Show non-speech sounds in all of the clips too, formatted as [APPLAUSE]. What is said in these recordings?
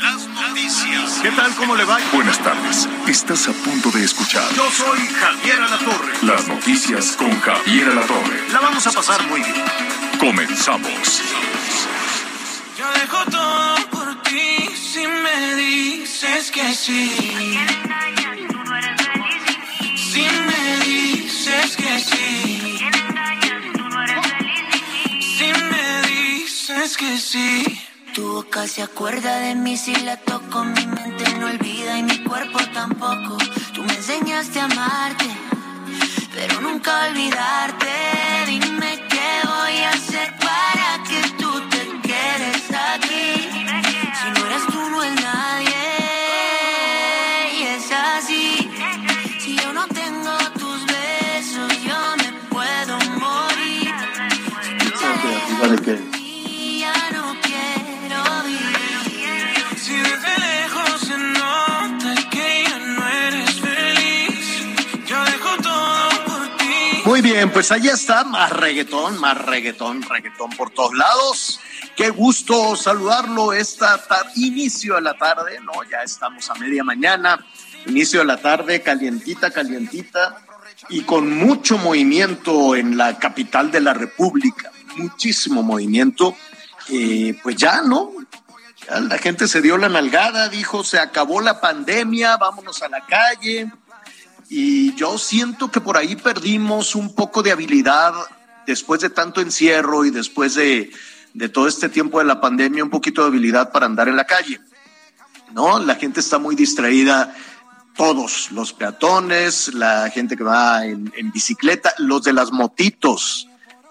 Las noticias. ¿Qué tal? ¿Cómo le va? Buenas tardes. Estás a punto de escuchar Yo soy Javier Alatorre. las noticias con Javier Alatorre. La vamos a pasar muy bien. Comenzamos. Yo dejo todo por ti si me dices que sí. Si me dices que sí. Si me dices que sí. Tu boca se acuerda de mí si la toco, mi mente no olvida y mi cuerpo tampoco. Tú me enseñaste a amarte, pero nunca olvidarte. Dime qué voy a hacer para que tú te quedes aquí. Si no eres tú, no es nadie. Y es así. Si yo no tengo tus besos, yo me puedo morir. Y Muy bien, pues allá está, más reggaetón, más reggaetón, reggaetón por todos lados. Qué gusto saludarlo esta tar- inicio de la tarde, ¿no? Ya estamos a media mañana, inicio de la tarde, calientita, calientita, y con mucho movimiento en la capital de la República, muchísimo movimiento. Eh, pues ya, ¿no? La gente se dio la nalgada, dijo, se acabó la pandemia, vámonos a la calle. Y yo siento que por ahí perdimos un poco de habilidad después de tanto encierro y después de, de todo este tiempo de la pandemia, un poquito de habilidad para andar en la calle. ¿No? La gente está muy distraída, todos, los peatones, la gente que va en, en bicicleta, los de las motitos.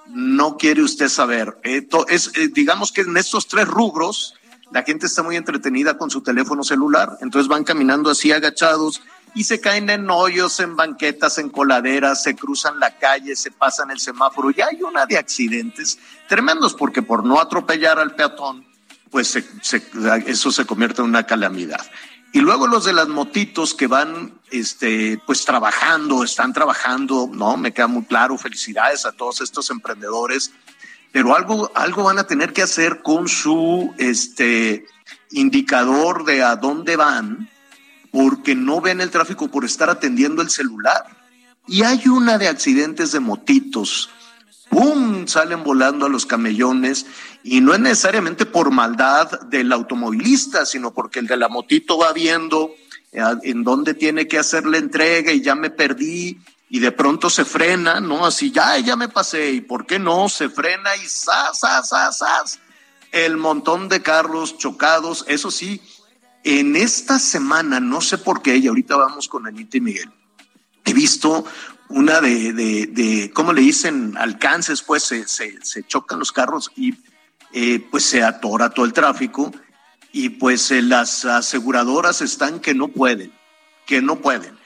No quiere usted saber. Esto es, eh, digamos que en estos tres rubros, la gente está muy entretenida con su teléfono celular, entonces van caminando así agachados y se caen en hoyos, en banquetas, en coladeras, se cruzan la calle, se pasan el semáforo. Ya hay una de accidentes tremendos porque por no atropellar al peatón, pues se- eso se convierte en una calamidad. Y luego los de las motitos que van, este, pues trabajando, están trabajando, ¿no? Me queda muy claro, felicidades a todos estos emprendedores, pero algo, algo van a tener que hacer con su, este, indicador de a dónde van, porque no ven el tráfico por estar atendiendo el celular. Y hay una de accidentes de motitos. ¡Pum! Salen volando a los camellones y no es necesariamente por maldad del automovilista, sino porque el de la motito va viendo eh, en dónde tiene que hacer la entrega y ya me perdí y de pronto se frena, ¿no? Así, ya, ya me pasé y ¿por qué no? Se frena y ¡zas, zas, zas, zas! El montón de carros chocados, eso sí, en esta semana, no sé por qué, y ahorita vamos con Anita y Miguel, he visto una de, de, ¿cómo le dicen? Alcances, pues se, se, se chocan los carros y eh, pues se atora todo el tráfico y pues eh, las aseguradoras están que no pueden, que no pueden.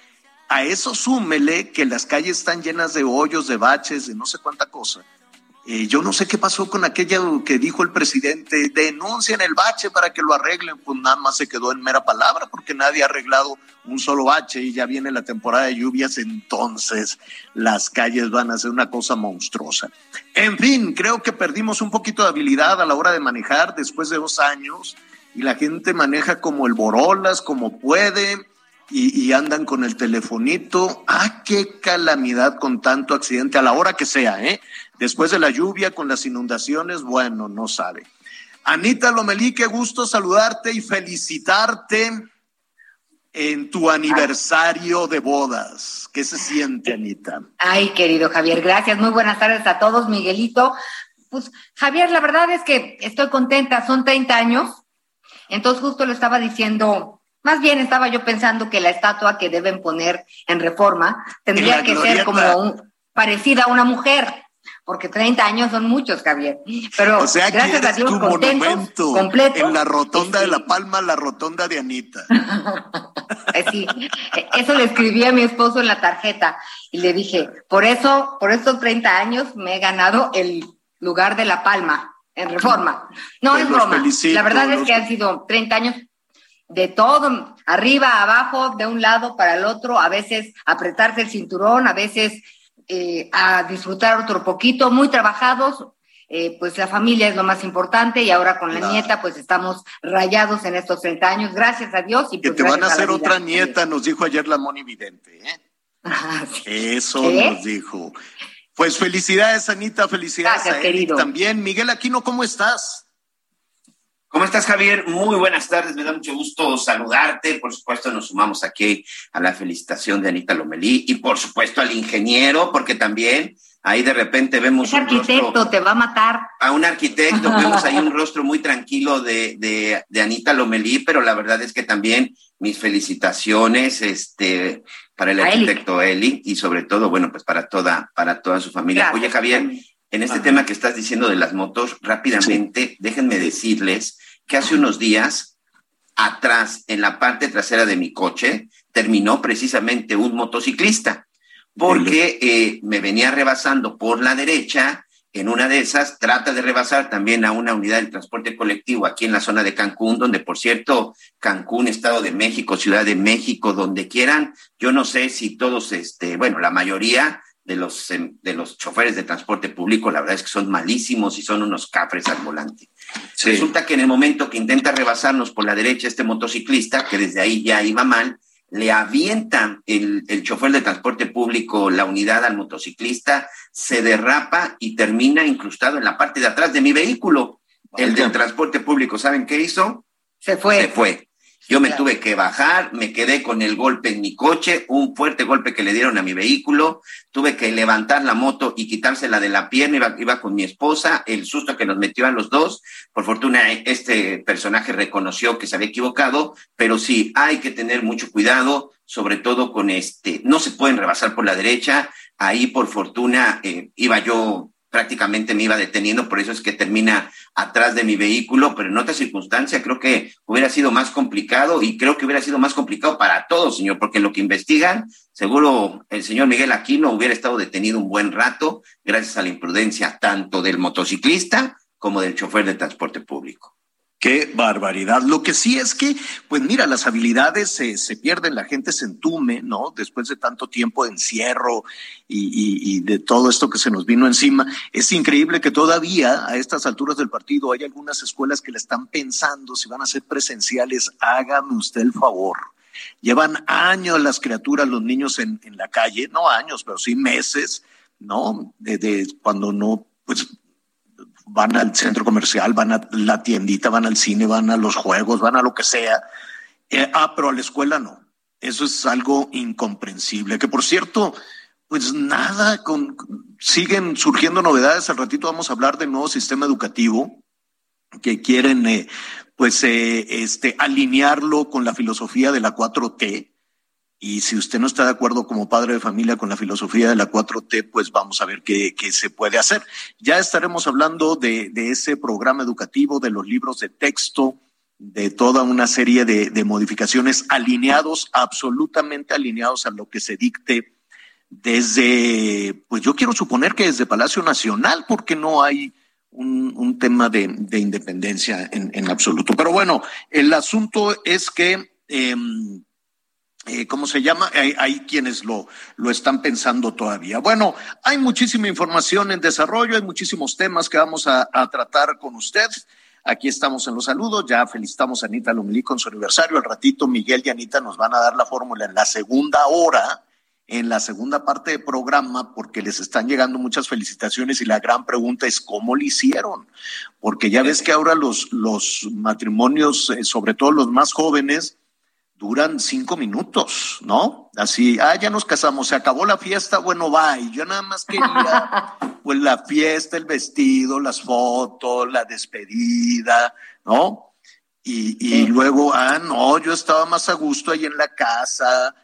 A eso súmele que las calles están llenas de hoyos, de baches, de no sé cuánta cosa. Yo no sé qué pasó con aquello que dijo el presidente, denuncien el bache para que lo arreglen, pues nada más se quedó en mera palabra porque nadie ha arreglado un solo bache y ya viene la temporada de lluvias, entonces las calles van a ser una cosa monstruosa. En fin, creo que perdimos un poquito de habilidad a la hora de manejar después de dos años y la gente maneja como el borolas, como puede. Y, y andan con el telefonito. ¡Ah, qué calamidad con tanto accidente! A la hora que sea, ¿eh? Después de la lluvia, con las inundaciones, bueno, no sabe. Anita Lomelí, qué gusto saludarte y felicitarte en tu aniversario de bodas. ¿Qué se siente, Anita? Ay, querido Javier, gracias. Muy buenas tardes a todos, Miguelito. Pues, Javier, la verdad es que estoy contenta, son 30 años. Entonces, justo lo estaba diciendo, más bien estaba yo pensando que la estatua que deben poner en reforma En tendría que ser como un- parecida a una mujer. Porque 30 años son muchos, Javier. Pero O sea, gracias a Dios, tu monumento completos. en la rotonda de. La Palma, la rotonda de Anita. [LAUGHS] Eh, Sí, eso le escribí a mi esposo en la tarjeta y le dije, por eso, por estos 30 años me he ganado el lugar de La Palma en Reforma. No Pues es broma. felicito, La verdad es que han sido 30 años de todo, arriba, abajo, de un lado para el otro, a veces apretarse el cinturón, a veces eh, a disfrutar otro poquito, muy trabajados. eh, pues la familia es lo más importante y ahora con la nieta pues estamos rayados en estos 30 años, gracias a Dios. Y Que pues, te van a hacer otra nieta, nos dijo ayer la Moni Vidente. ¿eh? [LAUGHS] Sí. Eso ¿Qué? nos dijo. Pues felicidades, Anita, felicidades Gracias, a Eric querido. también. Miguel Aquino, ¿cómo estás? ¿Cómo estás, Javier? Muy buenas tardes, me da mucho gusto saludarte. Por supuesto, nos sumamos aquí a la felicitación de Anita Lomelí y, por supuesto, al ingeniero, porque también ahí de repente vemos Ese un rostro- arquitecto te va a matar. a un arquitecto, [LAUGHS] vemos ahí un rostro muy tranquilo de, de, de Anita Lomelí, pero la verdad es que también mis felicitaciones este, para el A arquitecto Eli y sobre todo, bueno, pues para toda, para toda su familia. Gracias, Oye, Javier, también. en este Ajá. tema que estás diciendo de las motos, rápidamente, déjenme decirles que hace unos días, atrás, en la parte trasera de mi coche, terminó precisamente un motociclista, porque eh, me venía rebasando por la derecha, en una de esas, trata de rebasar también a una unidad de transporte colectivo aquí en la zona de Cancún, donde, por cierto, Cancún, Estado de México, Ciudad de México, donde quieran, yo no sé si todos, este, bueno, la mayoría de los, de los choferes de transporte público, la verdad es que son malísimos y son unos cafres al volante. Resulta que en el momento que intenta rebasarnos por la derecha este motociclista, que desde ahí ya iba mal, le avienta el, el chofer de transporte público la unidad al motociclista, se derrapa y termina incrustado en la parte de atrás de mi vehículo. El del transporte público, ¿saben qué hizo? Se fue. Se fue. Yo me Claro. tuve que bajar, me quedé con el golpe en mi coche, un fuerte golpe que le dieron a mi vehículo, tuve que levantar la moto y quitársela de la pierna, iba, iba con mi esposa, el susto que nos metió a los dos, por fortuna este personaje reconoció que se había equivocado, pero sí, hay que tener mucho cuidado, sobre todo con este, no se pueden rebasar por la derecha, ahí por fortuna eh, iba yo prácticamente me iba deteniendo, por eso es que termina atrás de mi vehículo, pero en otra circunstancia creo que hubiera sido más complicado y creo que hubiera sido más complicado para todos, señor, porque en lo que investigan, seguro el señor Miguel Aquino hubiera estado detenido un buen rato gracias a la imprudencia tanto del motociclista como del chofer de transporte público. Qué barbaridad. Lo que sí es que, pues mira, las habilidades se, se pierden, la gente se entume, ¿no? Después de tanto tiempo de encierro y, y- de todo esto que se nos vino encima. Es increíble que todavía a estas alturas del partido hay algunas escuelas que le están pensando si van a ser presenciales. Hágame usted el favor. Llevan años las criaturas, los niños en, en la calle, no años, pero sí meses, ¿no? De, de cuando no, pues van al centro comercial, van a la tiendita, van al cine, van a los juegos, van a lo que sea. Eh, ah, pero a la escuela no. Eso es algo incomprensible. Que por cierto, pues nada, con, siguen surgiendo novedades. Al ratito vamos a hablar del nuevo sistema educativo que quieren, eh, pues, eh, este, alinearlo con la filosofía de la 4T. Y si usted no está de acuerdo como padre de familia con la filosofía de la 4T, pues vamos a ver qué, qué se puede hacer. Ya estaremos hablando de, de ese programa educativo, de los libros de texto, de toda una serie de, de modificaciones alineados, absolutamente alineados a lo que se dicte desde, pues yo quiero suponer que desde Palacio Nacional, porque no hay un, un tema de, de independencia en, en absoluto. Pero bueno, el asunto es que... em, eh, ¿cómo se llama? Hay, quienes lo, lo están pensando todavía. Bueno, hay muchísima información en desarrollo, hay muchísimos temas que vamos a, tratar con usted. Aquí estamos en los saludos, ya felicitamos a Anita Lomelí con su aniversario. Al ratito Miguel y Anita nos van a dar la fórmula en la segunda hora, en la segunda parte del programa, porque les están llegando muchas felicitaciones y la gran pregunta es cómo lo hicieron. Porque ya ves que ahora los, los matrimonios, eh, sobre todo los más jóvenes, duran cinco minutos, ¿no? Así, ah, ya nos casamos, se acabó la fiesta, bueno, bye. Yo nada más quería, [LAUGHS] pues, la fiesta, el vestido, las fotos, la despedida, ¿no? Y, y Sí. luego, ah, no, yo estaba más a gusto ahí en la casa,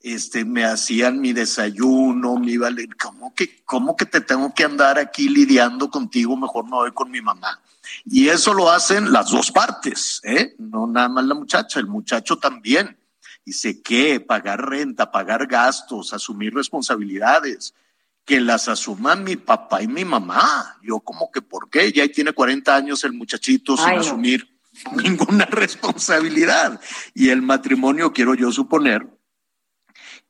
este, me hacían mi desayuno, mi vale, ¿cómo que, cómo que te tengo que andar aquí lidiando contigo? Mejor no voy con mi mamá. Y eso lo hacen las dos partes, ¿eh? No nada más la muchacha, el muchacho también. Dice que pagar renta, pagar gastos, asumir responsabilidades, que las asuman mi papá y mi mamá. Yo como que, ¿por qué? Ya tiene 40 años el muchachito sin asumir [LAUGHS] ninguna responsabilidad. Y el matrimonio, quiero yo suponer,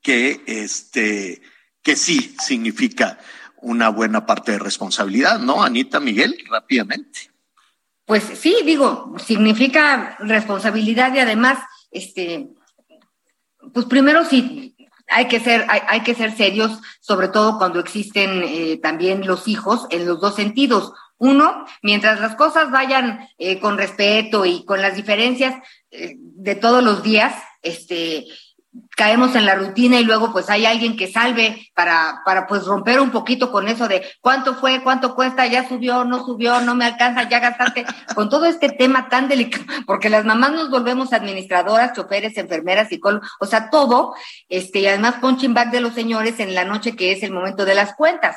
que este, que sí significa una buena parte de responsabilidad, ¿no, Anita Miguel? Rápidamente. Pues sí, digo, significa responsabilidad y además, este, pues primero sí, hay que ser, hay, que ser serios, sobre todo cuando existen eh, también los hijos en los dos sentidos. Uno, mientras las cosas vayan eh, con respeto y con las diferencias eh, de todos los días, este, caemos en la rutina y luego pues hay alguien que salve para, para pues romper un poquito con eso de cuánto fue, cuánto cuesta, ya subió, no subió, no me alcanza, ya gastaste, con todo este tema tan delicado, porque las mamás nos volvemos administradoras, choferes, enfermeras, psicólogos, o sea, todo, este, y además punching back de los señores en la noche que es el momento de las cuentas.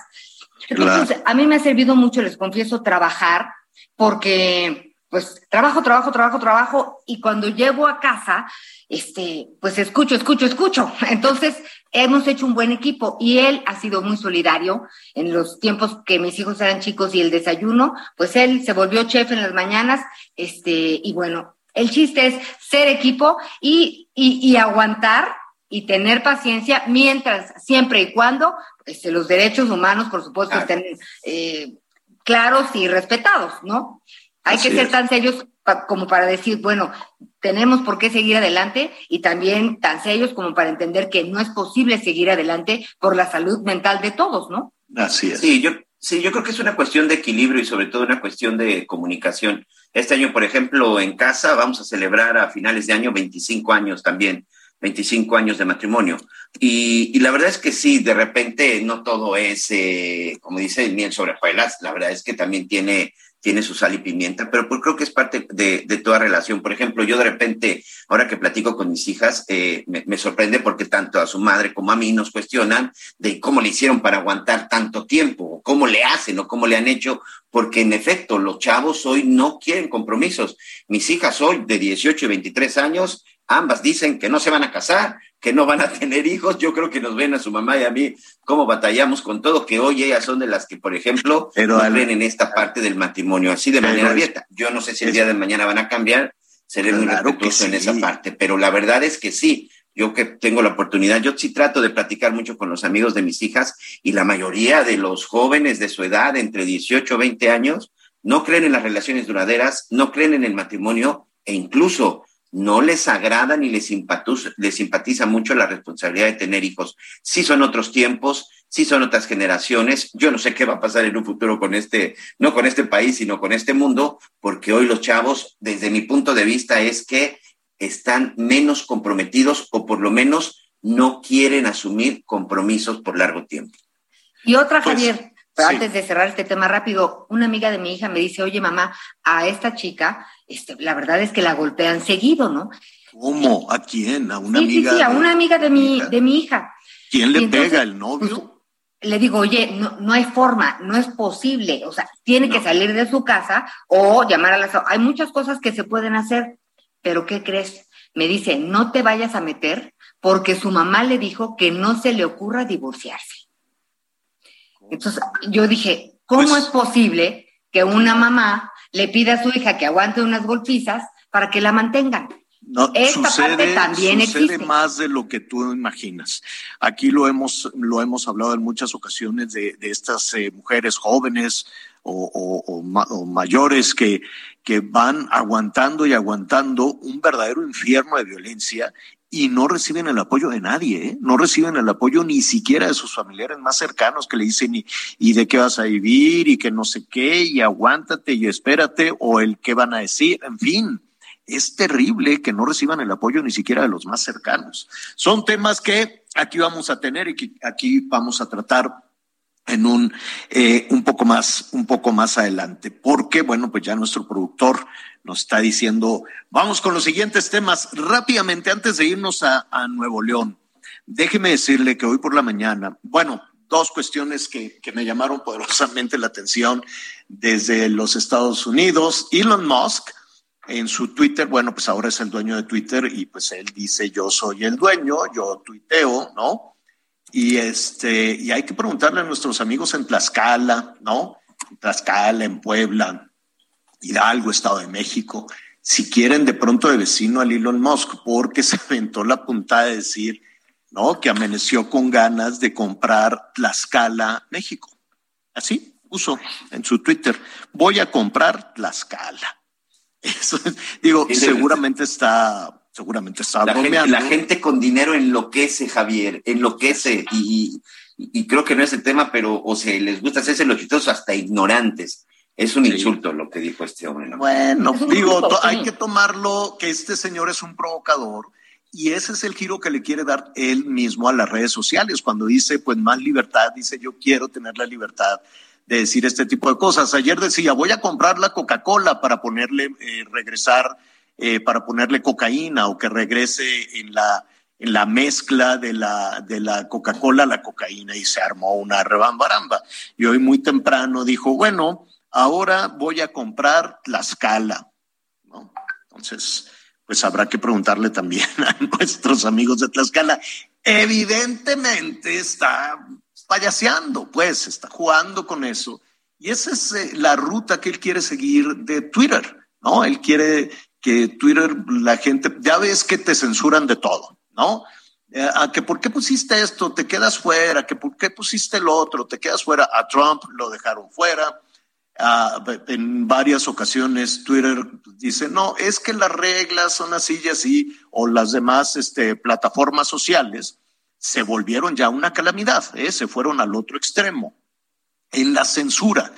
Entonces, a mí me ha servido mucho, les confieso, trabajar, porque pues trabajo, trabajo, trabajo, trabajo, y cuando llego a casa, este, pues escucho, escucho, escucho. [LAUGHS] Entonces, hemos hecho un buen equipo y él ha sido muy solidario en los tiempos que mis hijos eran chicos y el desayuno, pues él se volvió chef en las mañanas, este, y bueno, el chiste es ser equipo y, y, y aguantar y tener paciencia mientras, siempre y cuando, este, los derechos humanos, por supuesto, estén eh, claros y respetados, ¿no? Hay que ser tan serios como para decir, bueno, tenemos por qué seguir adelante y también tan serios como para entender que no es posible seguir adelante por la salud mental de todos, ¿no? Así es. Sí, yo, sí, yo creo que es una cuestión de equilibrio y sobre todo una cuestión de comunicación. Este año, por ejemplo, en casa vamos a celebrar a finales de año 25 años también. 25 años de matrimonio. Y, y, la verdad es que sí, de repente no todo es, eh, como dice, miel sobre hojuelas, la verdad es que también tiene tiene su sal y pimienta, pero pues creo que es parte de, toda relación. Por ejemplo, yo de repente, ahora que platico con mis hijas, eh, me, me, sorprende porque tanto a su madre como a mí nos cuestionan de cómo le hicieron para aguantar tanto tiempo, o cómo le hacen o cómo le han hecho, porque en efecto, los chavos hoy no quieren compromisos. Mis hijas hoy de 18 y 23 años, ambas dicen que no se van a casar, que no van a [LAUGHS] tener hijos. Yo creo que nos ven a su mamá y a mí cómo batallamos con todo, que hoy ellas son de las que, por ejemplo, pero, no en esta parte del matrimonio así de manera abierta. Yo no sé si el día de mañana van a cambiar, seré muy respetuoso sí. en esa parte, pero la verdad es que sí. Yo que tengo la oportunidad, yo sí trato de platicar mucho con los amigos de mis hijas y la mayoría de los jóvenes de su edad, entre 18 y 20 años, no creen en las relaciones duraderas, no creen en el matrimonio e incluso no les agrada ni les simpatiza, les simpatiza mucho la responsabilidad de tener hijos. Sí son otros tiempos, sí son otras generaciones. Yo no sé qué va a pasar en un futuro con este, no con este país, sino con este mundo, porque hoy los chavos, desde mi punto de vista, es que están menos comprometidos o por lo menos no quieren asumir compromisos por largo tiempo. Y otra, pues, Javier, pero sí. antes de cerrar este tema rápido, una amiga de mi hija me dice, oye mamá, a esta chica, este, la verdad es que la golpean seguido, ¿no? ¿Cómo? ¿A quién? ¿A una sí, amiga? Sí, sí, a una amiga de mi, de mi hija. ¿Quién le entonces, pega? ¿El novio? Pues, le digo, oye, no, no, hay forma, no es posible, o sea, tiene no. que salir de su casa o llamar a las... Hay muchas cosas que se pueden hacer, pero ¿qué crees? Me dice, no te vayas a meter porque su mamá le dijo que no se le ocurra divorciarse. Entonces yo dije, ¿cómo pues, es posible que una mamá le pida a su hija que aguante unas golpizas para que la mantengan? No, Esta sucede, parte también sucede existe. más de lo que tú imaginas. Aquí lo hemos, lo hemos hablado en muchas ocasiones de, de estas eh, mujeres jóvenes o, o, o, ma, o mayores que, que van aguantando y aguantando un verdadero infierno de violencia y no reciben el apoyo de nadie, ¿eh? no reciben el apoyo ni siquiera de sus familiares más cercanos que le dicen y, y, de qué vas a vivir y que no sé qué y aguántate y espérate o el qué van a decir, en fin. Es terrible que no reciban el apoyo ni siquiera de los más cercanos. Son temas que aquí vamos a tener y que aquí vamos a tratar en un eh, un poco más un poco más adelante porque bueno pues ya nuestro productor nos está diciendo vamos con los siguientes temas rápidamente antes de irnos a, Nuevo León déjeme decirle que hoy por la mañana, bueno, dos cuestiones que, que me llamaron poderosamente la atención desde los Estados Unidos. Elon Musk en su Twitter, bueno, pues ahora es el dueño de Twitter y pues él dice yo soy el dueño, yo tuiteo, ¿no? Y este, y hay que preguntarle a nuestros amigos en Tlaxcala, ¿no? En Tlaxcala, en Puebla, Hidalgo, Estado de México, si quieren de pronto de vecino al Elon Musk, porque [LAUGHS] se aventó la puntada de decir, ¿no? Que amaneció con ganas de comprar Tlaxcala, México. Así puso en su Twitter, voy a comprar Tlaxcala. [LAUGHS] Eso, digo, seguramente está, seguramente está la gente, la gente, con dinero enloquece, Javier, enloquece y, y, creo que no es el tema, pero o se les gusta hacerse los chistosos hasta ignorantes. Es un insulto lo que dijo este hombre. ¿no? Bueno, [LAUGHS] digo, hay que tomarlo que este señor es un provocador y ese es el giro que le quiere dar él mismo a las redes sociales. Cuando dice, pues más libertad, dice, yo quiero tener la libertad de decir este tipo de cosas. Ayer decía, voy a comprar la Coca-Cola para ponerle, eh, regresar, eh, para ponerle cocaína o que regrese en la, en la mezcla de la, de la Coca-Cola la cocaína y se armó una rebambaramba. Y hoy muy temprano dijo, bueno, ahora voy a comprar la escala. ¿no? Entonces, pues habrá que preguntarle también [LAUGHS] a nuestros amigos de Tlaxcala. Evidentemente está payaseando, pues, está jugando con eso. Y esa es eh, la ruta que él quiere seguir de Twitter, ¿no? Él quiere que Twitter, la gente, ya ves que te censuran de todo, ¿no? Eh, a que por qué pusiste esto, te quedas fuera, que por qué pusiste el otro, te quedas fuera. A Trump lo dejaron fuera, Ah, en varias ocasiones Twitter dice, no, es que las reglas son así y así, o las demás este, plataformas sociales se volvieron ya una calamidad, ¿eh? se fueron al otro extremo. En la censura,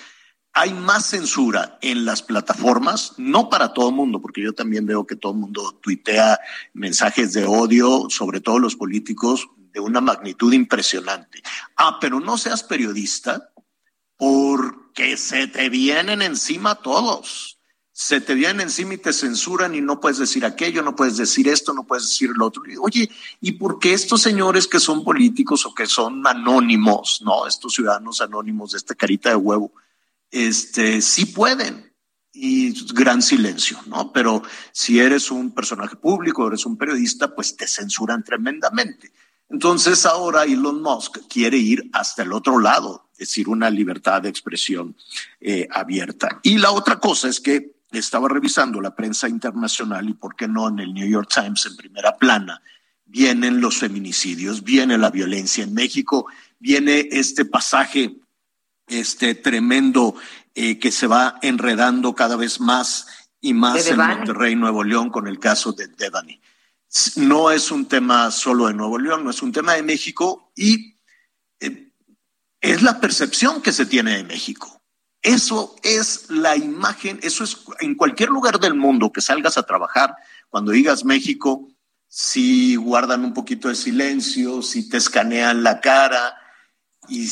hay más censura en las plataformas, no para todo el mundo, porque yo también veo que todo el mundo tuitea mensajes de odio, sobre todo los políticos, de una magnitud impresionante. Ah, pero no seas periodista, porque se te vienen encima todos. Se te vienen encima y te censuran y no puedes decir aquello, no puedes decir esto, no puedes decir lo otro. Oye, ¿y por qué estos señores que son políticos o que son anónimos, no, estos ciudadanos anónimos de esta carita de huevo, este, sí pueden? Y gran silencio, ¿no? Pero si eres un personaje público, eres un periodista, pues te censuran tremendamente. Entonces ahora Elon Musk quiere ir hasta el otro lado, es decir, una libertad de expresión eh, abierta. Y la otra cosa es que estaba revisando la prensa internacional y, ¿por qué no?, en el New York Times en primera plana, vienen los feminicidios, viene la violencia en México, viene este pasaje, este tremendo eh, que se va enredando cada vez más y más en Monterrey, Nuevo León, con el caso de Devani no es un tema solo de Nuevo León, no es un tema de México y eh, es la percepción que se tiene de México. Eso es la imagen, eso es en cualquier lugar del mundo que salgas a trabajar, cuando digas México, si guardan un poquito de silencio, si te escanean la cara y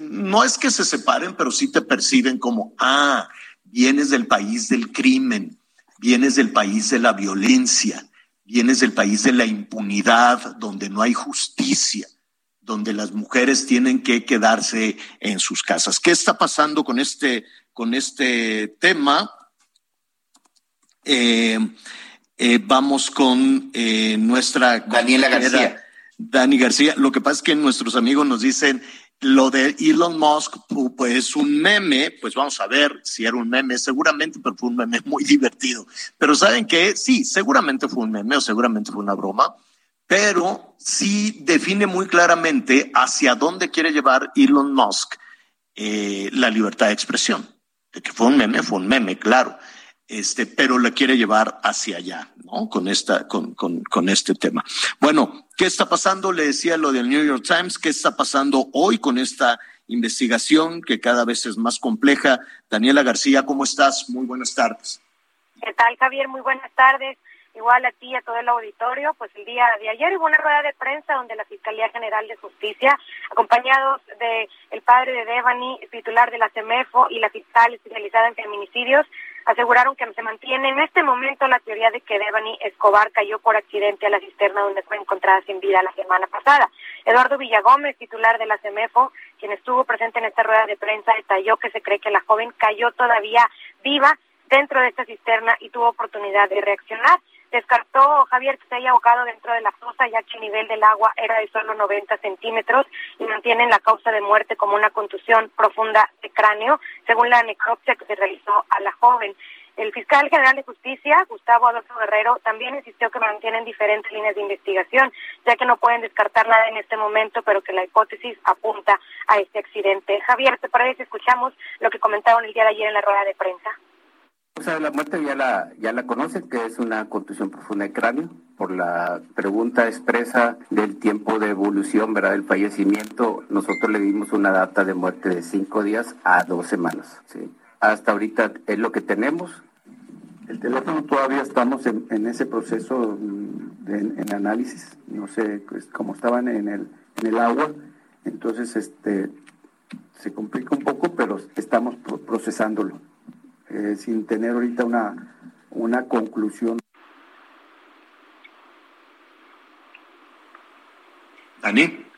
no es que se separen, pero sí te perciben como, ah, vienes del país del crimen, vienes del país de la violencia, vienes del país de la impunidad, donde no hay justicia, donde las mujeres tienen que quedarse en sus casas. ¿Qué está pasando con este, con este tema? Eh, eh, vamos con eh, nuestra Daniela García. Dani García. Lo que pasa es que nuestros amigos nos dicen, lo de Elon Musk, pues un meme, pues vamos a ver si era un meme, seguramente, pero fue un meme muy divertido. Pero saben que sí, seguramente fue un meme o seguramente fue una broma, pero sí define muy claramente hacia dónde quiere llevar Elon Musk eh, la libertad de expresión. De que fue un meme, fue un meme, claro este, pero la quiere llevar hacia allá, ¿no? Con esta, con, con, con este tema. Bueno, ¿qué está pasando? Le decía lo del New York Times, ¿qué está pasando hoy con esta investigación que cada vez es más compleja? Daniela García, ¿cómo estás? Muy buenas tardes. ¿Qué tal, Javier? Muy buenas tardes. Igual a ti y a todo el auditorio, pues el día de ayer hubo una rueda de prensa donde la Fiscalía General de Justicia, acompañados de el padre de Devani, titular de la CEMEFO y la fiscal especializada en feminicidios, aseguraron que se mantiene en este momento la teoría de que Devani Escobar cayó por accidente a la cisterna donde fue encontrada sin vida la semana pasada. Eduardo Villagómez, titular de la CEMEFO, quien estuvo presente en esta rueda de prensa, detalló que se cree que la joven cayó todavía viva dentro de esta cisterna y tuvo oportunidad de reaccionar. Descartó Javier que se haya ahogado dentro de la fosa ya que el nivel del agua era de solo 90 centímetros y mantienen la causa de muerte como una contusión profunda de cráneo, según la necropsia que se realizó a la joven. El fiscal general de justicia, Gustavo Adolfo Guerrero, también insistió que mantienen diferentes líneas de investigación, ya que no pueden descartar nada en este momento, pero que la hipótesis apunta a este accidente. Javier, ¿te parece si escuchamos lo que comentaron el día de ayer en la rueda de prensa? La muerte ya la, ya la conocen, que es una contusión profunda de cráneo. Por la pregunta expresa del tiempo de evolución, ¿verdad? Del fallecimiento, nosotros le dimos una data de muerte de cinco días a dos semanas. ¿sí? Hasta ahorita es lo que tenemos. El teléfono todavía estamos en, en ese proceso de, en, análisis. No sé, pues, como estaban en el, en el agua, entonces este se complica un poco, pero estamos procesándolo eh, sin tener ahorita una, una conclusión. Dani.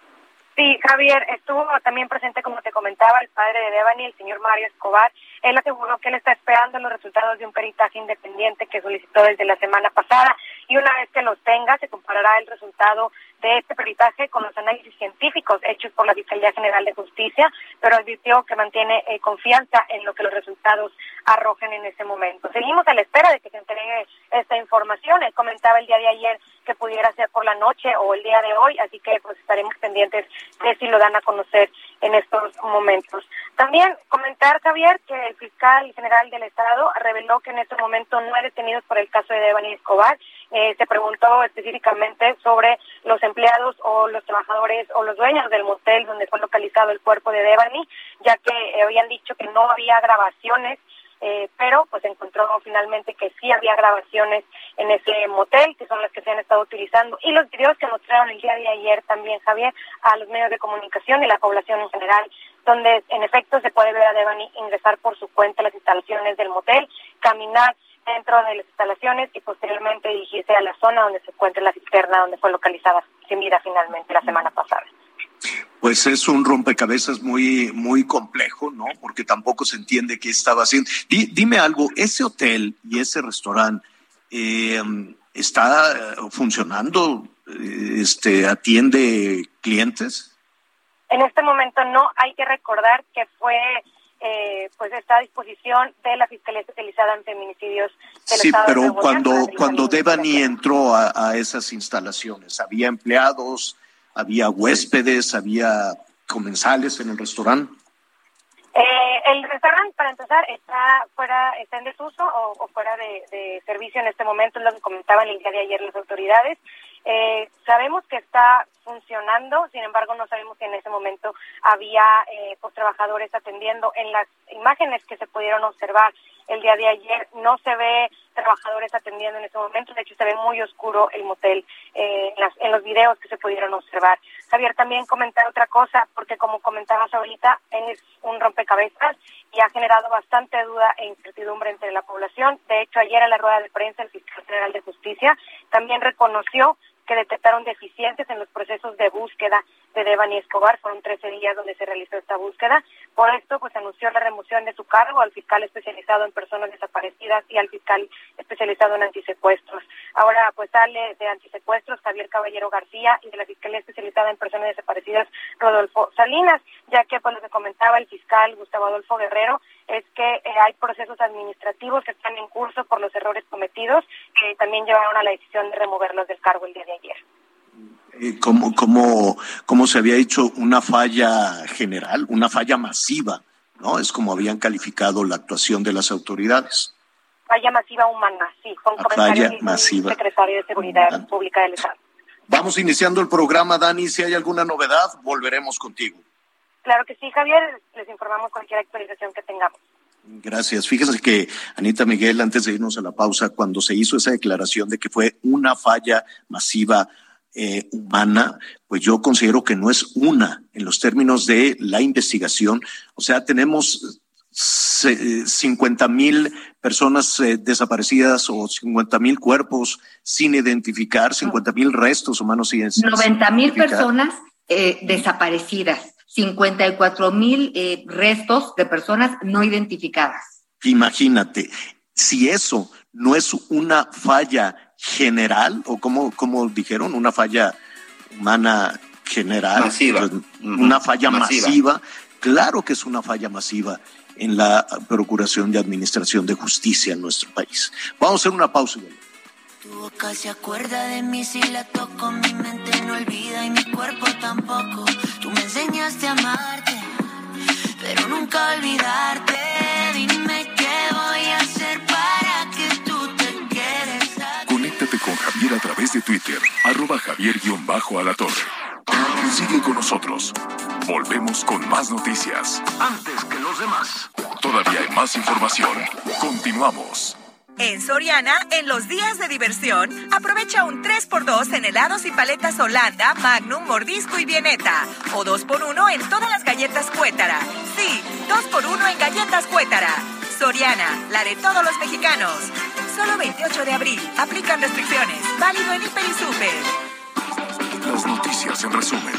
Sí, Javier, estuvo también presente, como te comentaba, el padre de Devani, el señor Mario Escobar. Él aseguró que él está esperando los resultados de un peritaje independiente que solicitó desde la semana pasada y una vez que los tenga se comparará el resultado de este peritaje con los análisis científicos hechos por la Fiscalía General de Justicia, pero advirtió que mantiene eh, confianza en lo que los resultados arrojen en ese momento. Seguimos a la espera de que se entregue esta información. Él comentaba el día de ayer que pudiera ser por la noche o el día de hoy, así que pues estaremos pendientes de si lo dan a conocer en estos momentos. También comentar, Javier, que el fiscal general del Estado reveló que en este momento no hay detenidos por el caso de Devani Escobar. Eh, se preguntó específicamente sobre los empleados o los trabajadores o los dueños del motel donde fue localizado el cuerpo de Devani, ya que habían dicho que no había grabaciones eh, pero pues encontró finalmente que sí había grabaciones en ese motel, que son las que se han estado utilizando, y los videos que mostraron el día de ayer también, Javier, a los medios de comunicación y la población en general, donde en efecto se puede ver a Devani ingresar por su cuenta a las instalaciones del motel, caminar dentro de las instalaciones y posteriormente dirigirse a la zona donde se encuentra la cisterna donde fue localizada sin vida finalmente la semana pasada pues es un rompecabezas muy, muy complejo, ¿no? Porque tampoco se entiende qué estaba haciendo. dime algo, ese hotel y ese restaurante eh, está funcionando, este, atiende clientes. En este momento no, hay que recordar que fue eh, pues está a disposición de la Fiscalía Especializada en Feminicidios del sí, Estado pero de cuando, cuando Devani entró a, a esas instalaciones, ¿había empleados, había huéspedes, había comensales en el restaurante? Eh, el restaurante, para empezar, está fuera, está en desuso o, o fuera de, de servicio en este momento, es lo que comentaban el día de ayer las autoridades. Eh, sabemos que está funcionando, sin embargo, no sabemos si en ese momento había eh, pues, trabajadores atendiendo. En las imágenes que se pudieron observar el día de ayer, no se ve trabajadores atendiendo en ese momento, de hecho se ve muy oscuro el motel eh, en, las, en los videos que se pudieron observar. Javier, también comentar otra cosa, porque como comentabas ahorita, es un rompecabezas y ha generado bastante duda e incertidumbre entre la población. De hecho, ayer en la rueda de prensa, el fiscal general de justicia también reconoció que detectaron deficiencias en los procesos de búsqueda de Devani Escobar. Fueron 13 días donde se realizó esta búsqueda. Por esto, pues anunció la remoción de su cargo al fiscal especializado en personas desaparecidas y al fiscal especializado en antisecuestros. Ahora, pues sale de antisecuestros Javier Caballero García y de la Fiscalía Especializada en Personas Desaparecidas Rodolfo Salinas, ya que, pues lo que comentaba el fiscal Gustavo Adolfo Guerrero, es que eh, hay procesos administrativos que están en curso por los errores cometidos, que también llevaron a la decisión de removerlos del cargo el día de ayer. Eh, ¿Cómo, cómo, cómo se había hecho una falla general, una falla masiva? ¿no? Es como habían calificado la actuación de las autoridades. Falla masiva humana, sí, con La comentarios del masiva. secretario de Seguridad Humana. Pública del Estado. Vamos iniciando el programa, Dani. Si hay alguna novedad, volveremos contigo. Claro que sí, Javier, les informamos cualquier actualización que tengamos. Gracias. Fíjese que Anita Miguel, antes de irnos a la pausa, cuando se hizo esa declaración de que fue una falla masiva eh, humana, pues yo considero que no es una en los términos de la investigación. O sea, tenemos 50 mil personas eh, desaparecidas o 50 mil cuerpos sin identificar, 50 mil restos humanos sin identificar. 90 mil personas eh, desaparecidas, 54 mil eh, restos de personas no identificadas. Imagínate, si eso no es una falla general, o como, como dijeron, una falla humana general, Masiva. pues, una falla Masiva. masiva, claro que es una falla masiva en la Procuración de Administración de Justicia en nuestro país. Vamos a hacer una pausa. Tu boca se acuerda de mí si la toco, mi mente no olvida y mi cuerpo tampoco. Tú me enseñaste a amarte, pero nunca olvidarte. Dime A través de Twitter, arroba javier-alatorre. Sigue con nosotros. Volvemos con más noticias. Antes que los demás. Todavía hay más información. Continuamos. En Soriana, en los días de diversión, aprovecha un 3x2 en helados y paletas Holanda, Magnum, Mordisco y Vieneta. O 2x1 en todas las galletas Cuétara. Sí, 2x1 en galletas Cuétara. Soriana, la de todos los mexicanos. Solo 28 de abril. Aplican restricciones. Válido en Hiper y Super. Las noticias en resumen.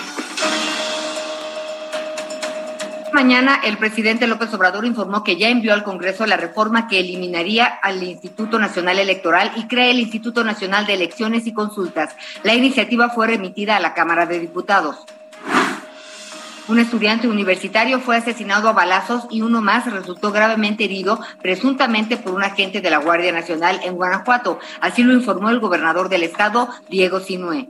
Mañana el presidente López Obrador informó que ya envió al Congreso la reforma que eliminaría al Instituto Nacional Electoral y crea el Instituto Nacional de Elecciones y Consultas. La iniciativa fue remitida a la Cámara de Diputados. Un estudiante universitario fue asesinado a balazos y uno más resultó gravemente herido, presuntamente por un agente de la Guardia Nacional en Guanajuato. Así lo informó el gobernador del estado, Diego Sinué.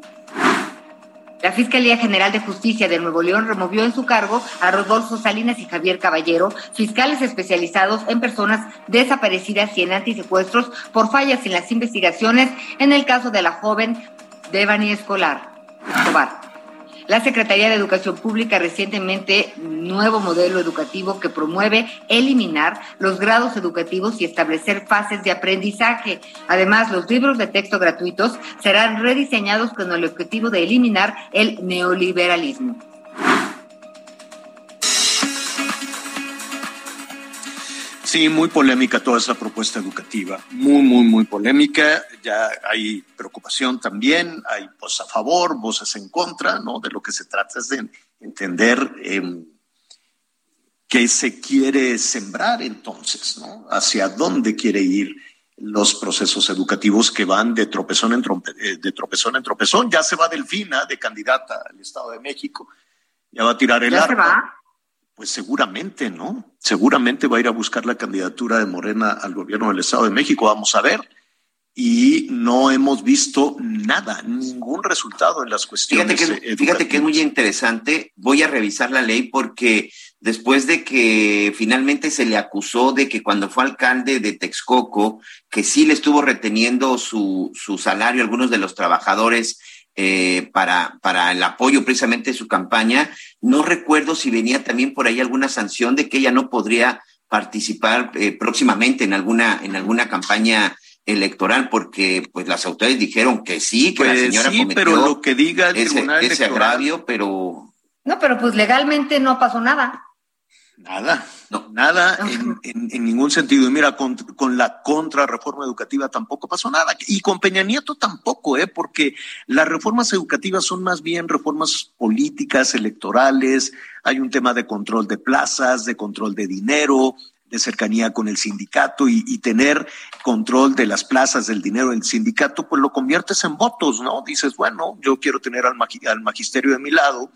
La Fiscalía General de Justicia de Nuevo León removió en su cargo a Rodolfo Salinas y Javier Caballero, fiscales especializados en personas desaparecidas y en antisecuestros por fallas en las investigaciones en el caso de la joven Devani Escolar. Escobar. La Secretaría de Educación Pública recientemente nuevo modelo educativo que promueve eliminar los grados educativos y establecer fases de aprendizaje. Además, los libros de texto gratuitos serán rediseñados con el objetivo de eliminar el neoliberalismo. Sí, muy polémica toda esa propuesta educativa, muy, muy, muy polémica. Ya hay preocupación también, hay voces a favor, voces en contra, ¿no? De lo que se trata es de entender eh, qué se quiere sembrar entonces, ¿no? Hacia dónde quiere ir los procesos educativos que van de tropezón en, trompe- eh, de tropezón, en tropezón. Ya se va Delfina de candidata al Estado de México, ya va a tirar el ¿Ya se arpa. va? Pues seguramente, ¿no? Seguramente va a ir a buscar la candidatura de Morena al gobierno del Estado de México, vamos a ver. Y no hemos visto nada, ningún resultado en las cuestiones Fíjate que, eh, fíjate que es muy interesante. Voy a revisar la ley porque después de que finalmente se le acusó de que cuando fue alcalde de Texcoco, que sí le estuvo reteniendo su, su salario a algunos de los trabajadores eh, para, para el apoyo precisamente de su campaña, no recuerdo si venía también por ahí alguna sanción de que ella no podría participar eh, próximamente en alguna, en alguna campaña electoral porque pues las autoridades dijeron que sí, que la Pues señora sí, cometió pero lo que diga el ese, Tribunal ese agravio, pero No, pero pues legalmente no pasó nada. nada, No. nada en, en- en ningún sentido. Y mira, con, con la contrarreforma educativa tampoco pasó nada. Y con Peña Nieto tampoco, ¿eh? porque las reformas educativas son más bien reformas políticas, electorales. Hay un tema de control de plazas, de control de dinero, de cercanía con el sindicato y, y tener control de las plazas, del dinero del sindicato, pues lo conviertes en votos, ¿no? Dices, bueno, yo quiero tener al, magi- al magisterio de mi lado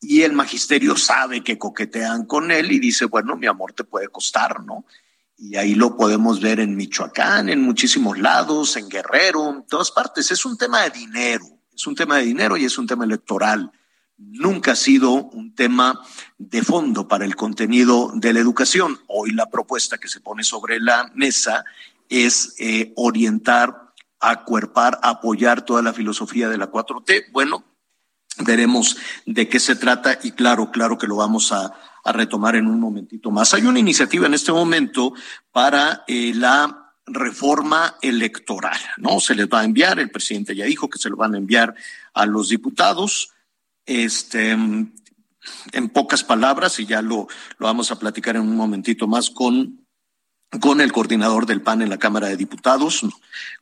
y el magisterio sabe que coquetean con él y dice, bueno, mi amor te puede costar, ¿no? Y ahí lo podemos ver en Michoacán, en muchísimos lados, en Guerrero, en todas partes. Es un tema de dinero, es un tema de dinero y es un tema electoral. Nunca ha sido un tema de fondo para el contenido de la educación. Hoy la propuesta que se pone sobre la mesa es eh, orientar, acuerpar, apoyar toda la filosofía de la 4T. Bueno, veremos de qué se trata y claro, claro que lo vamos a, a retomar en un momentito más. Hay una iniciativa en este momento para eh, la reforma electoral, ¿no? Se les va a enviar, el presidente ya dijo que se lo van a enviar a los diputados. Este, en pocas palabras, y ya lo, lo vamos a platicar en un momentito más con con el coordinador del PAN en la Cámara de Diputados,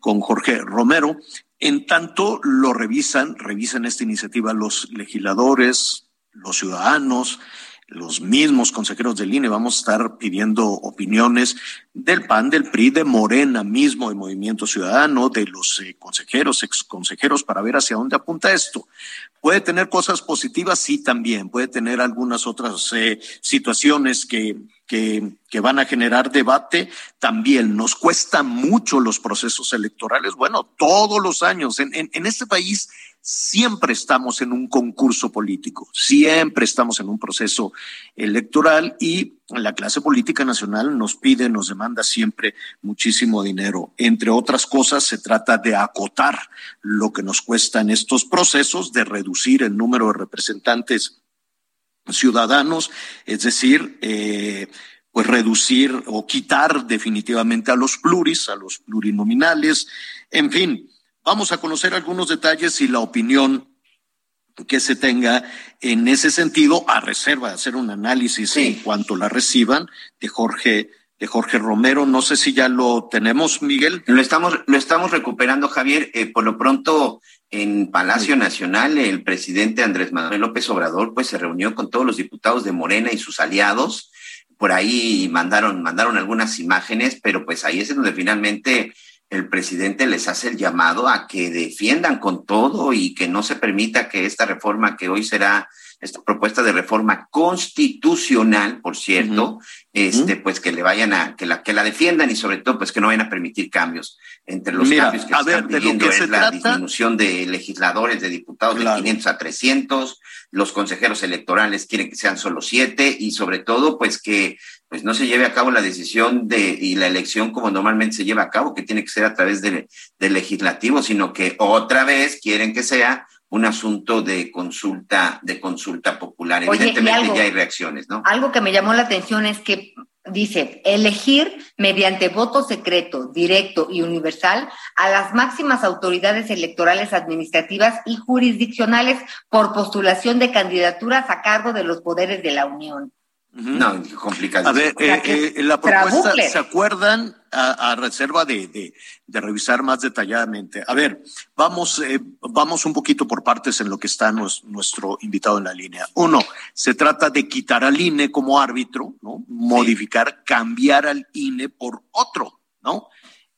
con Jorge Romero. En tanto lo revisan, revisan esta iniciativa los legisladores, los ciudadanos, los mismos consejeros del INE. Vamos a estar pidiendo opiniones del PAN, del PRI, de Morena mismo, de Movimiento Ciudadano, de los eh, consejeros, ex consejeros, para ver hacia dónde apunta esto. Puede tener cosas positivas, sí, también. Puede tener algunas otras eh, situaciones que, que, que, van a generar debate. También nos cuesta mucho los procesos electorales. Bueno, todos los años. En, en, en este país siempre estamos en un concurso político, siempre estamos en un proceso electoral y la clase política nacional nos pide, nos demanda siempre muchísimo dinero. Entre otras cosas, se trata de acotar lo que nos cuesta en estos procesos, de reducir el número de representantes ciudadanos, es decir, eh, pues reducir o quitar definitivamente a los pluris, a los plurinominales, en fin, Vamos a conocer algunos detalles y la opinión que se tenga en ese sentido, a reserva de hacer un análisis en cuanto la reciban, de Jorge, de Jorge Romero. No sé si ya lo tenemos, Miguel. Lo estamos, lo estamos recuperando, Javier. Eh, por lo pronto, en Palacio Nacional, el presidente Andrés Manuel López Obrador, pues se reunió con todos los diputados de Morena y sus aliados. Por ahí mandaron, mandaron algunas imágenes, pero pues ahí es donde finalmente el presidente les hace el llamado a que defiendan con todo y que no se permita que esta reforma que hoy será esta propuesta de reforma constitucional, por cierto, este, pues que le vayan a, que la, que la defiendan y sobre todo, pues que no vayan a permitir cambios. Entre los cambios que se están pidiendo es la disminución de legisladores, de diputados de 500 a 300, los consejeros electorales quieren que sean solo siete y sobre todo, pues que pues no se lleve a cabo la decisión de y la elección como normalmente se lleva a cabo, que tiene que ser a través del legislativo, sino que otra vez quieren que sea un asunto de consulta, de consulta popular. Evidentemente ya hay reacciones, ¿no? Algo que me llamó la atención es que dice, elegir mediante voto secreto, directo y universal a las máximas autoridades electorales administrativas y jurisdiccionales por postulación de candidaturas a cargo de los poderes de la Unión. No, complicado. A ver, eh, eh, la propuesta, ¿se acuerdan? A, reserva de, de, revisar más detalladamente. A ver, vamos, eh, vamos un poquito por partes en lo que está nuestro invitado en la línea. Uno, se trata de quitar al INE como árbitro, ¿no? Modificar, cambiar al INE por otro, ¿no?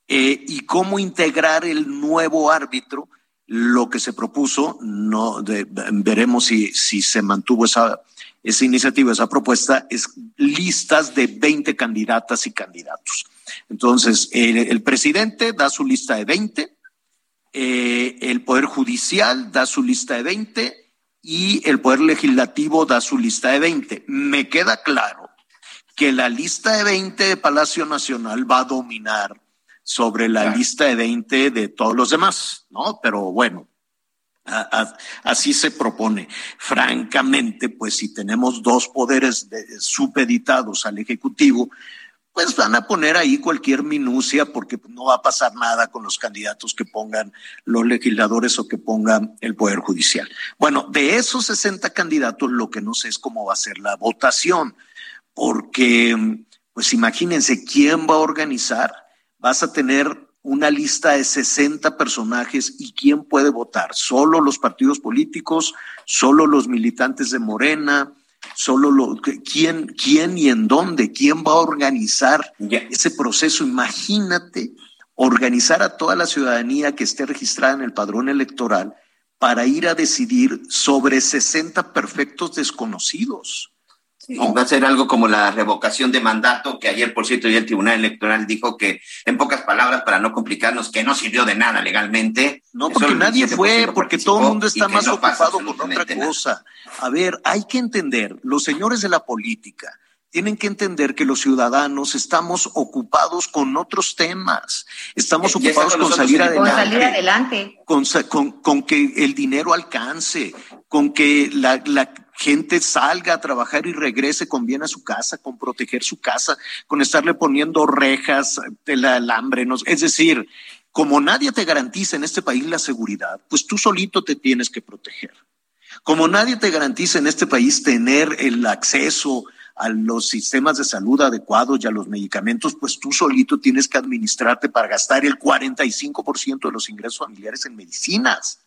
y cómo integrar el nuevo árbitro lo que se propuso, no veremos si, si se mantuvo esa, esa iniciativa, esa propuesta, es listas de 20 candidatas y candidatos. Entonces, el, presidente da su lista de 20, eh, el Poder Judicial da su lista de 20 y el Poder Legislativo da su lista de 20. Me queda claro que la lista de 20 de Palacio Nacional va a dominar sobre la lista de 20 de todos los demás, ¿no? Pero bueno, así se propone. Francamente, pues si tenemos dos poderes supeditados al Ejecutivo, pues van a poner ahí cualquier minucia porque no va a pasar nada con los candidatos que pongan los legisladores o que pongan el Poder Judicial. Bueno, de esos 60 candidatos lo que no sé es cómo va a ser la votación, porque pues imagínense quién va a organizar vas a tener una lista de 60 personajes y quién puede votar. Solo los partidos políticos, solo los militantes de Morena, solo lo, quién, quién y en dónde, quién va a organizar ese proceso. Imagínate organizar a toda la ciudadanía que esté registrada en el padrón electoral para ir a decidir sobre 60 perfectos desconocidos. Va a ser algo como la revocación de mandato, que ayer, por cierto, ya el Tribunal Electoral dijo que, en pocas palabras, para no complicarnos, que no sirvió de nada legalmente. No, porque nadie fue, porque todo el mundo está más ocupado con otra cosa. A ver, hay que entender, los señores de la política, tienen que entender que los ciudadanos estamos ocupados con otros temas. Estamos ocupados con salir adelante. Con salir adelante. Con, con, que el dinero alcance, con que la, la gente salga a trabajar y regrese con bien a su casa, con proteger su casa, con estarle poniendo rejas, del alambre, es decir, como nadie te garantiza en este país la seguridad, pues tú solito te tienes que proteger. Como nadie te garantiza en este país tener el acceso a los sistemas de salud adecuados y a los medicamentos, pues tú solito tienes que administrarte para gastar el 45% de los ingresos familiares en medicinas.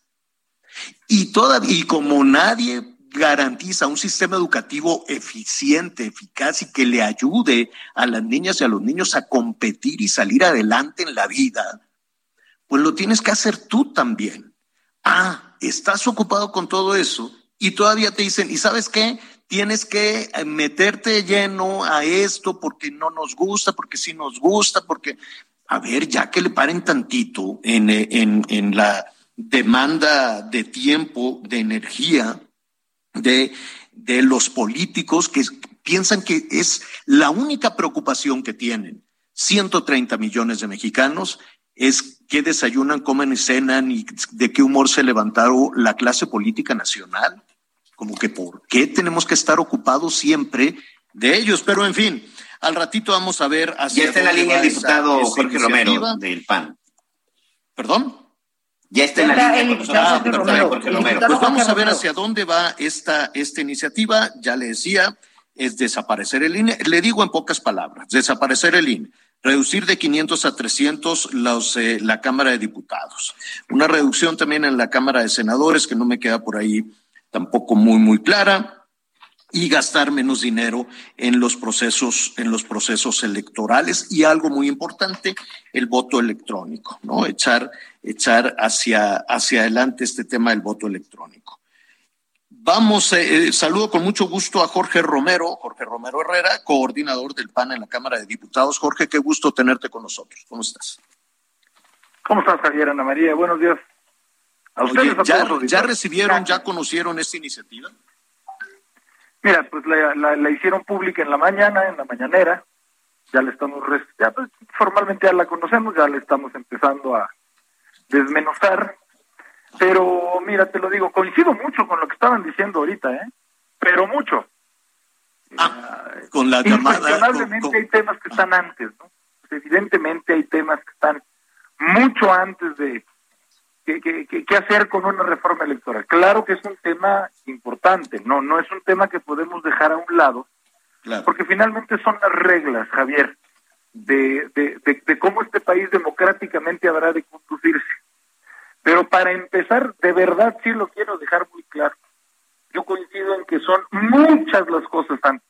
Y todavía, y como nadie garantiza un sistema educativo eficiente, eficaz y que le ayude a las niñas y a los niños a competir y salir adelante en la vida, pues lo tienes que hacer tú también. Ah, estás ocupado con todo eso y todavía te dicen, ¿y sabes qué? Tienes que eh, meterte lleno a esto porque no nos gusta, porque sí nos gusta, porque, a ver, ya que le paren tantito en, eh, en, en la demanda de tiempo, de energía, de, de los políticos que piensan que es la única preocupación que tienen 130 millones de mexicanos es qué desayunan, comen y cenan y de qué humor se levantaron la clase política nacional. Como que por qué tenemos que estar ocupados siempre de ellos. Pero en fin, al ratito vamos a ver hacia. Ya está en la línea el diputado Jorge Romero del PAN. ¿Perdón? Ya está en la línea Jorge Romero. Pues vamos a ver hacia dónde va esta, esta iniciativa. Ya le decía, es desaparecer el INE. Le digo en pocas palabras, desaparecer el INE reducir de 500 a 300 los, eh, la Cámara de Diputados. Una reducción también en la Cámara de Senadores, que no me queda por ahí tampoco muy, muy clara. Y gastar menos dinero en los procesos, en los procesos electorales. Y algo muy importante, el voto electrónico, ¿no? Echar, echar hacia, hacia adelante este tema del voto electrónico. Vamos, eh, eh, saludo con mucho gusto a Jorge Romero, Jorge Romero Herrera, coordinador del PAN en la Cámara de Diputados. Jorge, qué gusto tenerte con nosotros. ¿Cómo estás? ¿Cómo estás, Javier Ana María? Buenos días. A ustedes, ya, ¿ya, recibieron, ya conocieron esta iniciativa? Mira, pues la, hicieron pública en la mañana, en la mañanera. Ya le estamos, ya, pues, formalmente ya la conocemos, ya le estamos empezando a desmenuzar pero mira, te lo digo, coincido mucho con lo que estaban diciendo ahorita, ¿eh? Pero mucho. Ah, con la llamada. hay temas que están antes, ¿no? Evidentemente hay temas que están mucho antes de qué hacer con una reforma electoral. Claro que es un tema importante, no, no es un tema que podemos dejar a un lado, porque finalmente son las reglas, Javier, de, de, de cómo este país democráticamente habrá de conducirse. Pero para empezar, de verdad sí lo quiero dejar muy claro. Yo coincido en que son muchas las cosas antes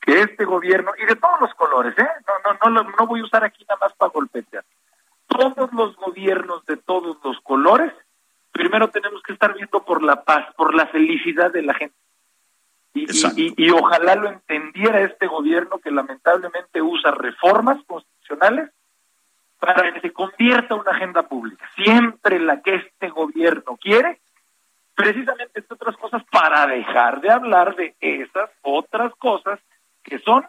que este gobierno, y de todos los colores, ¿eh? No, no, no, no voy a usar aquí nada más para golpear. Todos los gobiernos de todos los colores, primero tenemos que estar viendo por la paz, por la felicidad de la gente. Y, y, y, ojalá lo entendiera este gobierno que lamentablemente usa reformas constitucionales para que se convierta una agenda pública, siempre la que este gobierno quiere, precisamente entre otras cosas, para dejar de hablar de esas otras cosas que son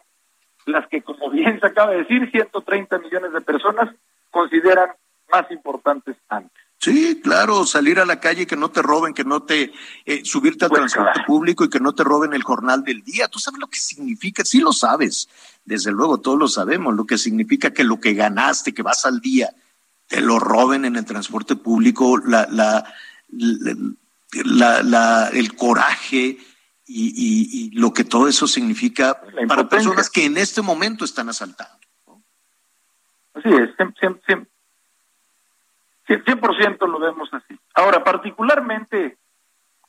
las que, como bien se acaba de decir, 130 millones de personas consideran más importantes antes. Sí, claro, salir a la calle, que no te roben, que no te eh, subirte al pues transporte público y que no te roben el jornal del día. Tú sabes lo que significa, sí lo sabes, desde luego todos lo sabemos, lo que significa que lo que ganaste, que vas al día, te lo roben en el transporte público, la, la, la, el coraje y, y, lo que todo eso significa para personas que en este momento están asaltando. Así es, siempre 100% lo vemos así. Ahora, particularmente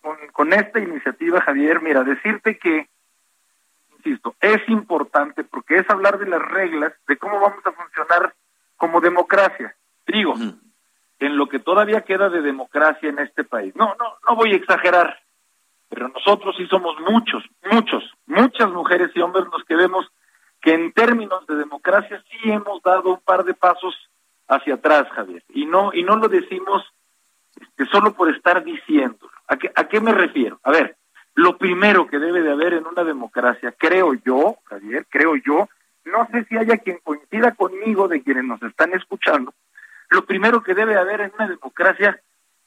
con, con esta iniciativa, Javier, mira, decirte que, insisto, es importante porque es hablar de las reglas, de cómo vamos a funcionar como democracia. Digo, en lo que todavía queda de democracia en este país. No, no, no voy a exagerar, pero nosotros sí somos muchos, muchos, muchas mujeres y hombres los que vemos que en términos de democracia sí hemos dado un par de pasos hacia atrás, Javier. Y no, y no lo decimos este, solo por estar diciendo. ¿A qué, ¿A qué me refiero? A ver, lo primero que debe de haber en una democracia, creo yo, Javier, creo yo, no sé si haya quien coincida conmigo de quienes nos están escuchando, lo primero que debe haber en una democracia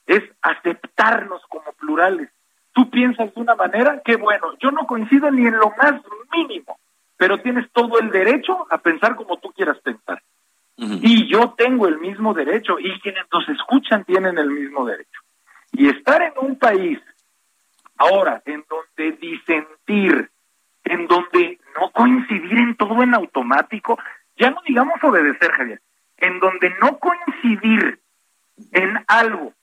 es aceptarnos como plurales. Tú piensas de una manera, qué bueno, yo no coincido ni en lo más mínimo, pero tienes todo el derecho a pensar como tú quieras pensar. Y yo tengo el mismo derecho y quienes nos escuchan tienen el mismo derecho. Y estar en un país Ahora, en donde disentir, en donde no coincidir en todo en automático, ya no digamos obedecer, Javier, en donde no coincidir en algo,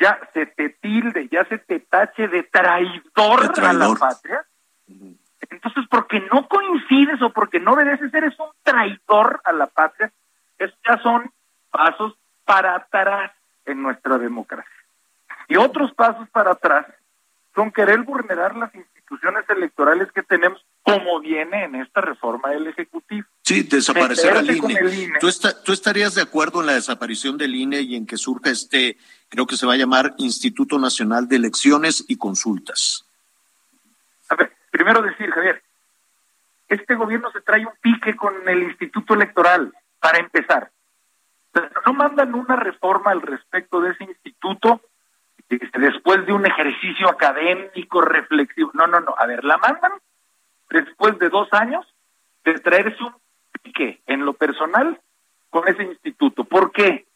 ya se te tilde, ya se te tache de traidor, a la patria, entonces porque no coincides o porque no obedeces, eres un traidor a la patria, esos ya son pasos para atrás en nuestra democracia. Y otros pasos para atrás son querer vulnerar las instituciones electorales que tenemos como viene en esta reforma del Ejecutivo. Sí, desaparecer al INE. INE. ¿Tú, ¿Tú estarías de acuerdo en la desaparición del INE y en que surja este, creo que se va a llamar Instituto Nacional de Elecciones y Consultas? A ver, primero decir, Javier, este gobierno se trae un pique con el Instituto Electoral, para empezar. No mandan una reforma al respecto de ese instituto este, después de un ejercicio académico, reflexivo. No, no, no. A ver, la mandan después de dos años de traerse un pique en lo personal con ese instituto. ¿Por qué?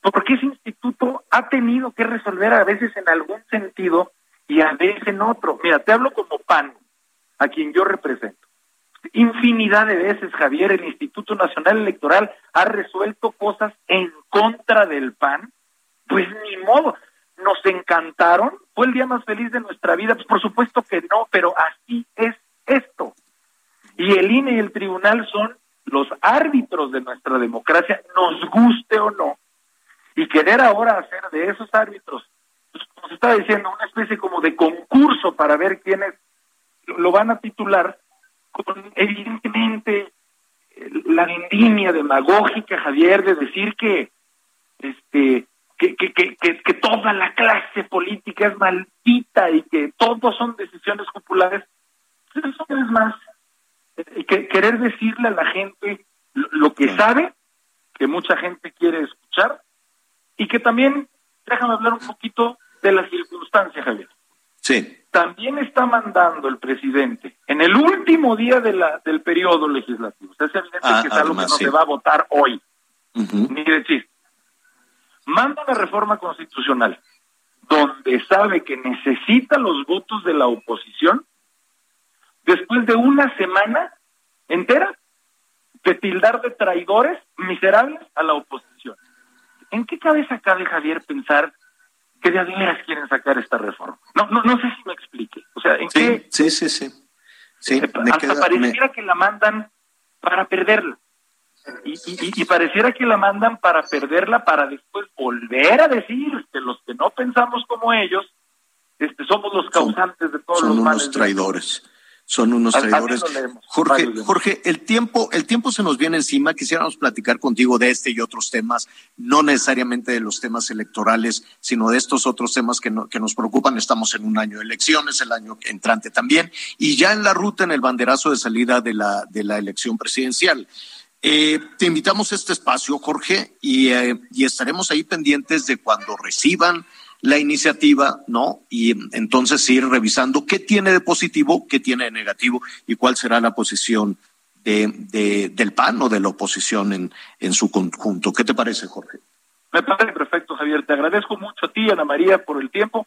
Porque ese instituto ha tenido que resolver a veces en algún sentido y a veces en otro. Mira, te hablo como PAN, a quien yo represento. Infinidad de veces, Javier, el Instituto Nacional Electoral ha resuelto cosas en contra del PAN. Pues ni modo, nos encantaron, fue el día más feliz de nuestra vida. Pues por supuesto que no, pero así es esto. Y el INE y el tribunal son los árbitros de nuestra democracia, nos guste o no. Y querer ahora hacer de esos árbitros, pues, como se estaba diciendo, una especie como de concurso para ver quiénes lo van a titular, con evidentemente la vendimia demagógica, Javier, de decir que este que, que, que, que, que toda la clase política es maldita y que todos son decisiones populares, pues eso es más eh, que, querer decirle a la gente lo, lo que sabe, que mucha gente quiere escuchar, y que también, déjame hablar un poquito de la circunstancia, Javier. Sí. También está mandando el presidente en el último día de la, del periodo legislativo. O sea, es evidente Ah, que es algo que no sí. se va a votar hoy. Ni de chiste. Manda una reforma constitucional donde sabe que necesita los votos de la oposición después de una semana entera de tildar de traidores miserables a la oposición. ¿En qué cabeza cabe, Javier, pensar que de veras quieren sacar esta reforma? No, no, no sé si me explique. O sea, ¿en qué Sí, sí, sí, sí. Sí, me hasta queda- pareciera que la mandan para perderla. Y, y- y pareciera que la mandan para perderla para después volver a decir que los que no pensamos como ellos este, somos los causantes de todos son los unos males. traidores. Son unos traidores. Jorge, Jorge, el tiempo, el tiempo se nos viene encima. Quisiéramos platicar contigo de este y otros temas, no necesariamente de los temas electorales, sino de estos otros temas que, no- que nos preocupan. Estamos en un año de elecciones, el año entrante también, y ya en la ruta, en el banderazo de salida de la, de la elección presidencial. Eh, te invitamos a este espacio, Jorge, y, eh, y estaremos ahí pendientes de cuando reciban la iniciativa, ¿no? Y entonces ir revisando qué tiene de positivo, qué tiene de negativo y cuál será la posición de, de- del PAN o de la oposición en, en su conjunto. ¿Qué te parece, Jorge? Me parece perfecto, Javier. Te agradezco mucho a ti, Ana María, por el tiempo.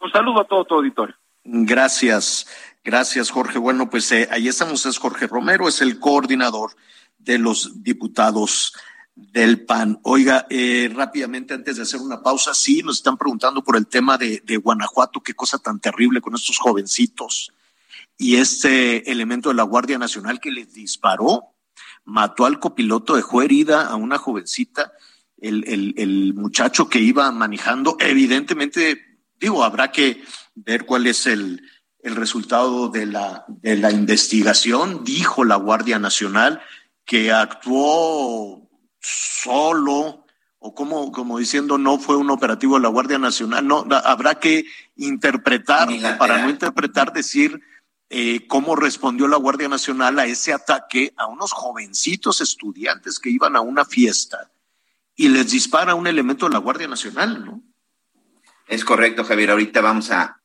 Un saludo a todo tu auditorio. Gracias, gracias, Jorge. Bueno, pues eh, ahí estamos, es Jorge Romero, es el coordinador de los diputados del PAN. Oiga, eh, rápidamente, antes de hacer una pausa, sí, nos están preguntando por el tema de, Guanajuato, qué cosa tan terrible con estos jovencitos. Y este elemento de la Guardia Nacional que les disparó, mató al copiloto, dejó herida a una jovencita, el, muchacho que iba manejando, evidentemente, digo, habrá que ver cuál es el, resultado de la investigación, dijo la Guardia Nacional, que actuó solo o como, como diciendo no fue un operativo de la Guardia Nacional, no, habrá que interpretar, para no interpretar, decir eh, cómo respondió la Guardia Nacional a ese ataque a unos jovencitos estudiantes que iban a una fiesta y les dispara un elemento de la Guardia Nacional, ¿no? Es correcto, Javier. Ahorita vamos a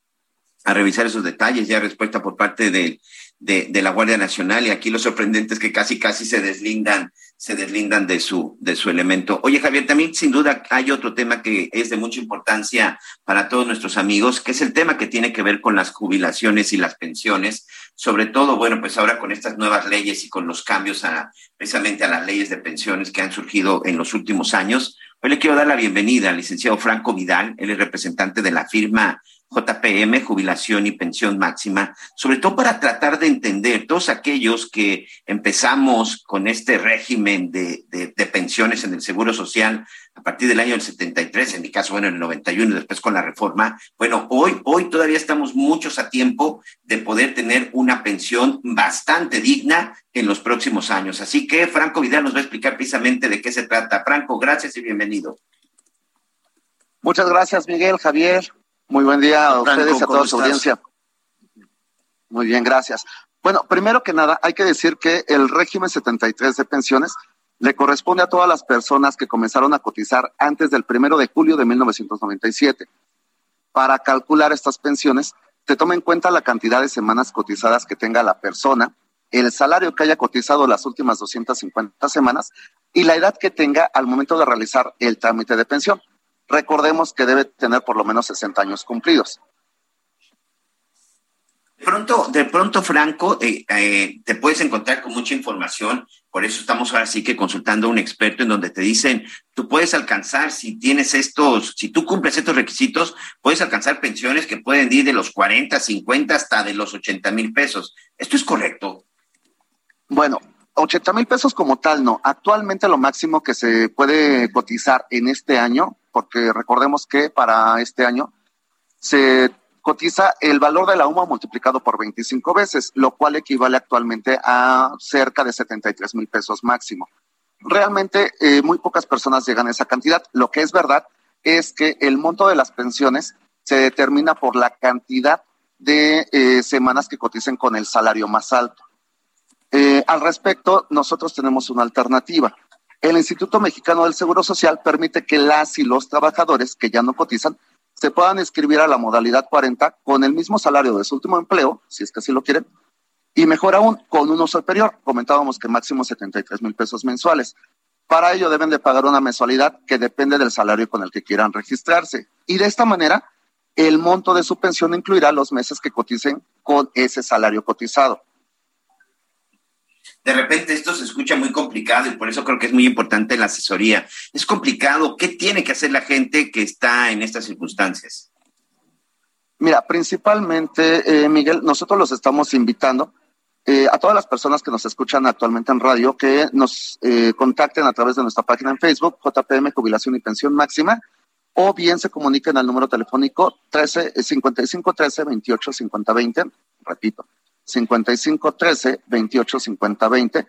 a revisar esos detalles, ya respuesta por parte de, de, la Guardia Nacional y aquí lo sorprendente es que casi casi se deslindan, se deslindan de su, de su elemento. Oye, Javier, también sin duda hay otro tema que es de mucha importancia para todos nuestros amigos, que es el tema que tiene que ver con las jubilaciones y las pensiones, sobre todo, bueno, pues ahora con estas nuevas leyes y con los cambios a, precisamente a las leyes de pensiones que han surgido en los últimos años. Hoy le quiero dar la bienvenida al licenciado Franco Vidal, él es representante de la firma JPM, jubilación y pensión máxima, sobre todo para tratar de entender todos aquellos que empezamos con este régimen de, de, pensiones en el Seguro Social a partir del año del 73, en mi caso, bueno, en el 91 y después con la reforma. Bueno, hoy, hoy todavía estamos muchos a tiempo de poder tener una pensión bastante digna en los próximos años. Así que Franco Vidal nos va a explicar precisamente de qué se trata. Franco, gracias y bienvenido. Muchas gracias, Miguel, Javier. Muy buen día a ustedes y a toda su audiencia. Muy bien, gracias. Bueno, primero que nada, hay que decir que el régimen 73 de pensiones le corresponde a todas las personas que comenzaron a cotizar antes del primero de julio de 1997. Para calcular estas pensiones, se toma en cuenta la cantidad de semanas cotizadas que tenga la persona, el salario que haya cotizado las últimas 250 semanas y la edad que tenga al momento de realizar el trámite de pensión. Recordemos que debe tener por lo menos 60 años cumplidos. De pronto, de pronto, Franco, eh, eh, te puedes encontrar con mucha información, por eso estamos ahora sí que consultando a un experto en donde te dicen, tú puedes alcanzar, si tienes estos, si tú cumples estos requisitos, puedes alcanzar pensiones que pueden ir de los 40, 50 hasta de los 80 mil pesos. ¿Esto es correcto? Bueno, 80 mil pesos como tal, no. Actualmente lo máximo que se puede cotizar en este año, porque recordemos que para este año se cotiza el valor de la UMA multiplicado por 25 veces, lo cual equivale actualmente a cerca de 73 mil pesos máximo. Realmente eh, muy pocas personas llegan a esa cantidad. Lo que es verdad es que el monto de las pensiones se determina por la cantidad de eh, semanas que coticen con el salario más alto. Eh, al respecto, nosotros tenemos una alternativa. El Instituto Mexicano del Seguro Social permite que las y los trabajadores que ya no cotizan se puedan inscribir a la modalidad 40 con el mismo salario de su último empleo, si es que así lo quieren, y mejor aún, con uno superior. Comentábamos que máximo 73 mil pesos mensuales. Para ello deben de pagar una mensualidad que depende del salario con el que quieran registrarse. Y de esta manera, el monto de su pensión incluirá los meses que coticen con ese salario cotizado de repente esto se escucha muy complicado y por eso creo que es muy importante la asesoría. Es complicado. ¿Qué tiene que hacer la gente que está en estas circunstancias? Mira, principalmente, eh, Miguel, nosotros los estamos invitando eh, a todas las personas que nos escuchan actualmente en radio que nos eh, contacten a través de nuestra página en Facebook, JPM Jubilación y Pensión Máxima, o bien se comuniquen al número telefónico 13 55 13 28 50 20, repito, 55 13 28 50 20.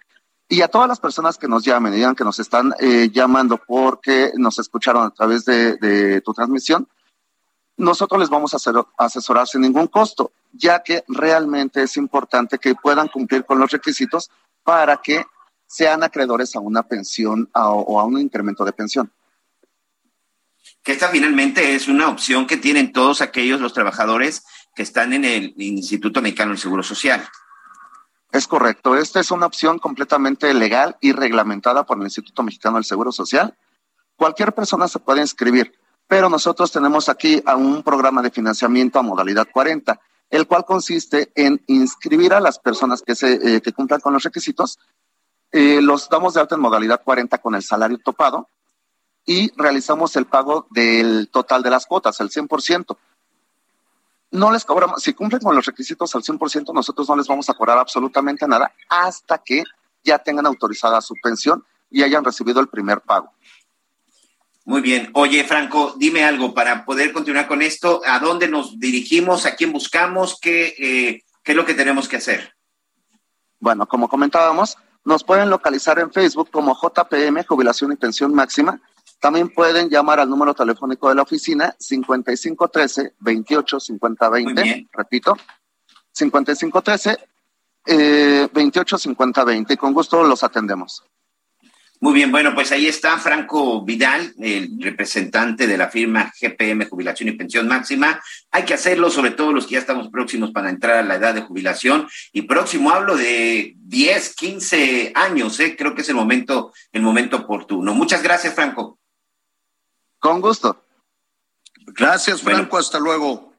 Y a todas las personas que nos llamen digan que nos están eh, llamando porque nos escucharon a través de, tu transmisión, nosotros les vamos a hacer, asesorar sin ningún costo, ya que realmente es importante que puedan cumplir con los requisitos para que sean acreedores a una pensión o a un incremento de pensión que esta finalmente es una opción que tienen todos aquellos los trabajadores que están en el Instituto Mexicano del Seguro Social. Es correcto. Esta es una opción completamente legal y reglamentada por el Instituto Mexicano del Seguro Social. Cualquier persona se puede inscribir, pero nosotros tenemos aquí a un programa de financiamiento a modalidad 40, el cual consiste en inscribir a las personas que, se, eh, que cumplan con los requisitos. Eh, los damos de alta en modalidad 40 con el salario topado y realizamos el pago del total de las cuotas, el 100% no les cobramos, si cumplen con los requisitos al 100%, nosotros no les vamos a cobrar absolutamente nada hasta que ya tengan autorizada su pensión y hayan recibido el primer pago. Muy bien. Oye, Franco, dime algo para poder continuar con esto. ¿A dónde nos dirigimos? ¿A quién buscamos? ¿Qué, eh, qué es lo que tenemos que hacer? Bueno, como comentábamos, nos pueden localizar en Facebook como JPM, Jubilación y Pensión Máxima, también pueden llamar al número telefónico de la oficina 5513 28 50 20. Repito, 5513 eh, 28 50 20. Con gusto los atendemos. Muy bien, bueno, pues ahí está Franco Vidal, el representante de la firma GPM Jubilación y Pensión Máxima. Hay que hacerlo, sobre todo los que ya estamos próximos para entrar a la edad de jubilación. Y próximo hablo de 10, 15 años, ¿eh? creo que es el momento, el momento oportuno. Muchas gracias, Franco. Con gusto. Gracias, Franco, hasta luego.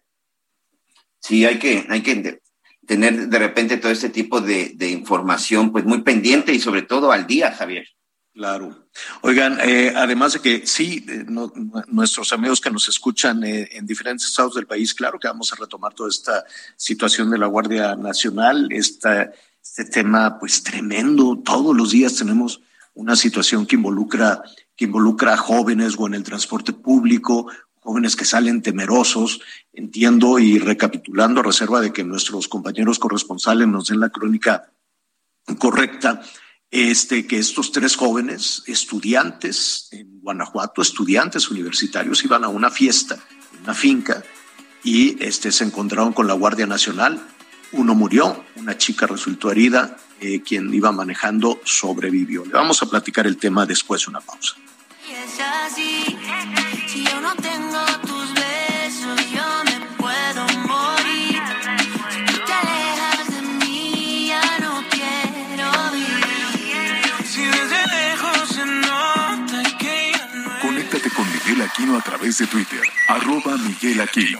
Sí, hay que, hay que tener de repente todo este tipo de, de información, pues muy pendiente y sobre todo al día, Javier. Claro. Oigan, eh, además de que sí, eh, no, nuestros amigos que nos escuchan eh, en diferentes estados del país, claro que vamos a retomar toda esta situación de la Guardia Nacional, esta, este tema pues tremendo. Todos los días tenemos una situación que involucra, que involucra a jóvenes o en el transporte público, jóvenes que salen temerosos. Entiendo y recapitulando a reserva de que nuestros compañeros corresponsales nos den la crónica correcta este, que estos tres jóvenes estudiantes en Guanajuato, estudiantes universitarios, iban a una fiesta, una finca, y este, se encontraron con la Guardia Nacional. Uno murió, una chica resultó herida, eh, quien iba manejando sobrevivió. Le vamos a platicar el tema después de una pausa. Si yo no tengo tus besos, yo me puedo morir. Si tú te alejas de mí, ya no quiero vivir. Si desde lejos se nota que ya no Conéctate con Miguel Aquino a través de Twitter, arroba Miguel Aquino.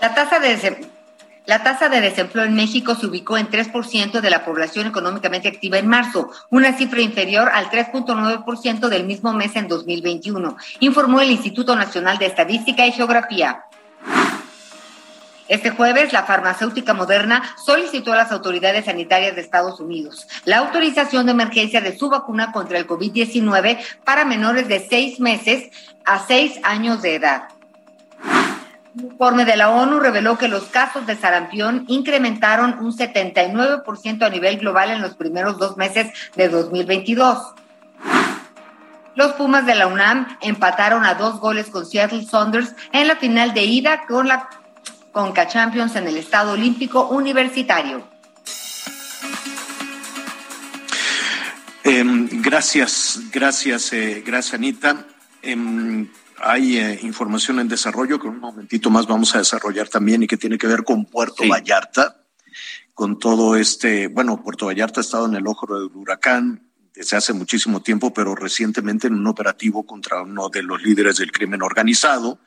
La tasa de La tasa de desempleo en México se ubicó en 3% de la población económicamente activa en marzo, una cifra inferior al 3.9% del mismo mes en 2021, informó el Instituto Nacional de Estadística y Geografía. Este jueves, la farmacéutica Moderna solicitó a las autoridades sanitarias de Estados Unidos la autorización de emergencia de su vacuna contra el COVID-19 para menores de seis meses a seis años de edad. Un informe de la ONU reveló que los casos de sarampión incrementaron un 79% a nivel global en los primeros dos meses de 2022. Los Pumas de la UNAM empataron a dos goles con Seattle Saunders en la final de ida con la Conca Champions en el Estado Olímpico Universitario. Em, gracias, gracias, eh, gracias Anita. Em, hay eh, información en desarrollo que un momentito más vamos a desarrollar también y que tiene que ver con Puerto Vallarta, con todo este, bueno, Puerto Vallarta ha estado en el ojo del huracán desde hace muchísimo tiempo, pero recientemente en un operativo contra uno de los líderes del crimen organizado,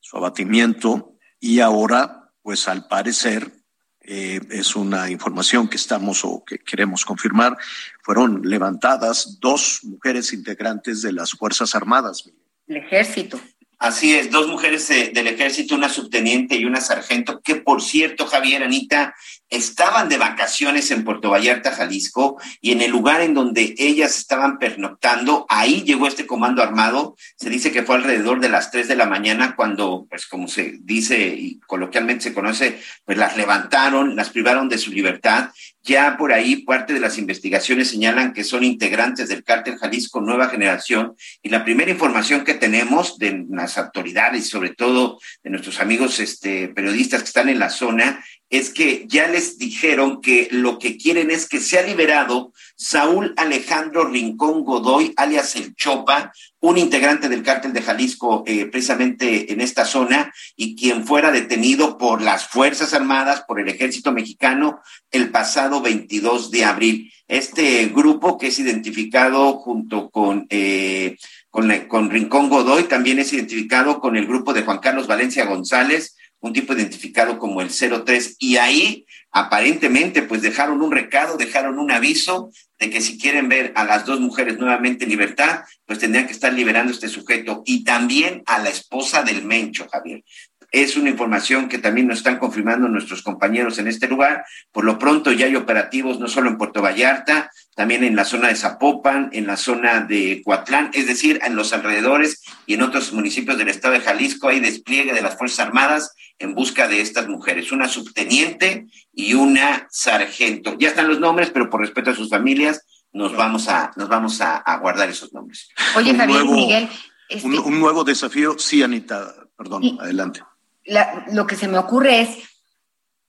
su abatimiento y ahora, pues al parecer, eh, es una información que estamos o que queremos confirmar, fueron levantadas dos mujeres integrantes de las Fuerzas Armadas. El ejército. Así es, dos mujeres eh, del ejército, una subteniente y una sargento, que por cierto, Javier, Anita, estaban de vacaciones en Puerto Vallarta, Jalisco, y en el lugar en donde ellas estaban pernoctando, ahí llegó este comando armado. Se dice que fue alrededor de las tres de la mañana cuando, pues como se dice y coloquialmente se conoce, pues las levantaron, las privaron de su libertad. Ya por ahí parte de las investigaciones señalan que son integrantes del cártel Jalisco Nueva Generación y la primera información que tenemos de las autoridades, sobre todo de nuestros amigos este, periodistas que están en la zona, es que ya les dijeron que lo que quieren es que sea liberado Saúl Alejandro Rincón Godoy, alias El Chopa, un integrante del cártel de Jalisco eh, precisamente en esta zona y quien fuera detenido por las Fuerzas Armadas, por el Ejército Mexicano, el pasado 22 de abril. Este grupo que es identificado junto con... Eh, con, con Rincón Godoy, también es identificado con el grupo de Juan Carlos Valencia González, un tipo identificado como el 03, y ahí aparentemente pues dejaron un recado, dejaron un aviso de que si quieren ver a las dos mujeres nuevamente en libertad, pues tendrían que estar liberando a este sujeto y también a la esposa del Mencho, Javier. Es una información que también nos están confirmando nuestros compañeros en este lugar. Por lo pronto ya hay operativos no solo en Puerto Vallarta, también en la zona de Zapopan, en la zona de Coatlán, es decir, en los alrededores y en otros municipios del estado de Jalisco hay despliegue de las Fuerzas Armadas en busca de estas mujeres, una subteniente y una sargento. Ya están los nombres, pero por respeto a sus familias, nos vamos a, nos vamos a, a guardar esos nombres. Oye, Javier Miguel, este, Un, un nuevo desafío, sí, Anita, perdón, adelante. La- lo que se me ocurre es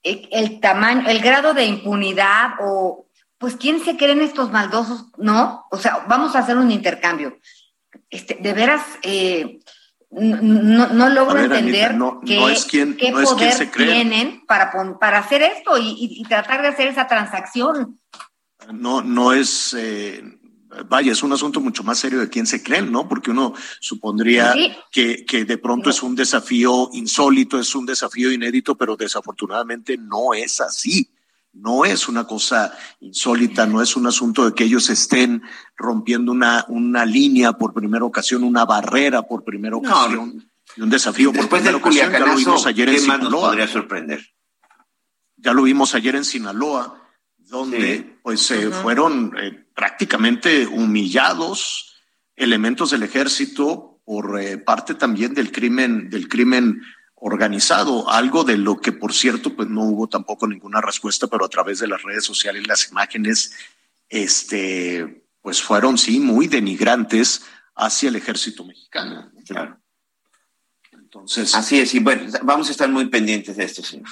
eh, el tamaño, el grado de impunidad o, pues, ¿quién se creen estos maldosos? ¿No? O sea, vamos a hacer un intercambio. Este, de veras, eh, no, no logro ver, Anita, entender no- qué, no es quien- qué no es quien poder se cree. tienen para, para hacer esto y, y- y tratar de hacer esa transacción. No, no es, eh, vaya, es un asunto mucho más serio de quién se creen, ¿no? Porque uno supondría Sí. que, que de pronto es un desafío insólito, es un desafío inédito, pero desafortunadamente no es así. No es una cosa insólita, no es un asunto de que ellos estén rompiendo una, una línea por primera ocasión, una barrera por primera ocasión, y un desafío por Después primera del ocasión. Ya lo vimos ayer en ¿qué más nos Sinaloa. podría sorprender? Ya lo vimos ayer en Sinaloa, donde Sí. pues eh, Ujú. fueron eh, prácticamente humillados elementos del ejército por eh, parte también del crimen, del crimen organizado, algo de lo que por cierto pues no hubo tampoco ninguna respuesta, pero a través de las redes sociales las imágenes este pues fueron sí muy denigrantes hacia el ejército mexicano. Claro. Entonces, Así es, y bueno, vamos a estar muy pendientes de esto, señor.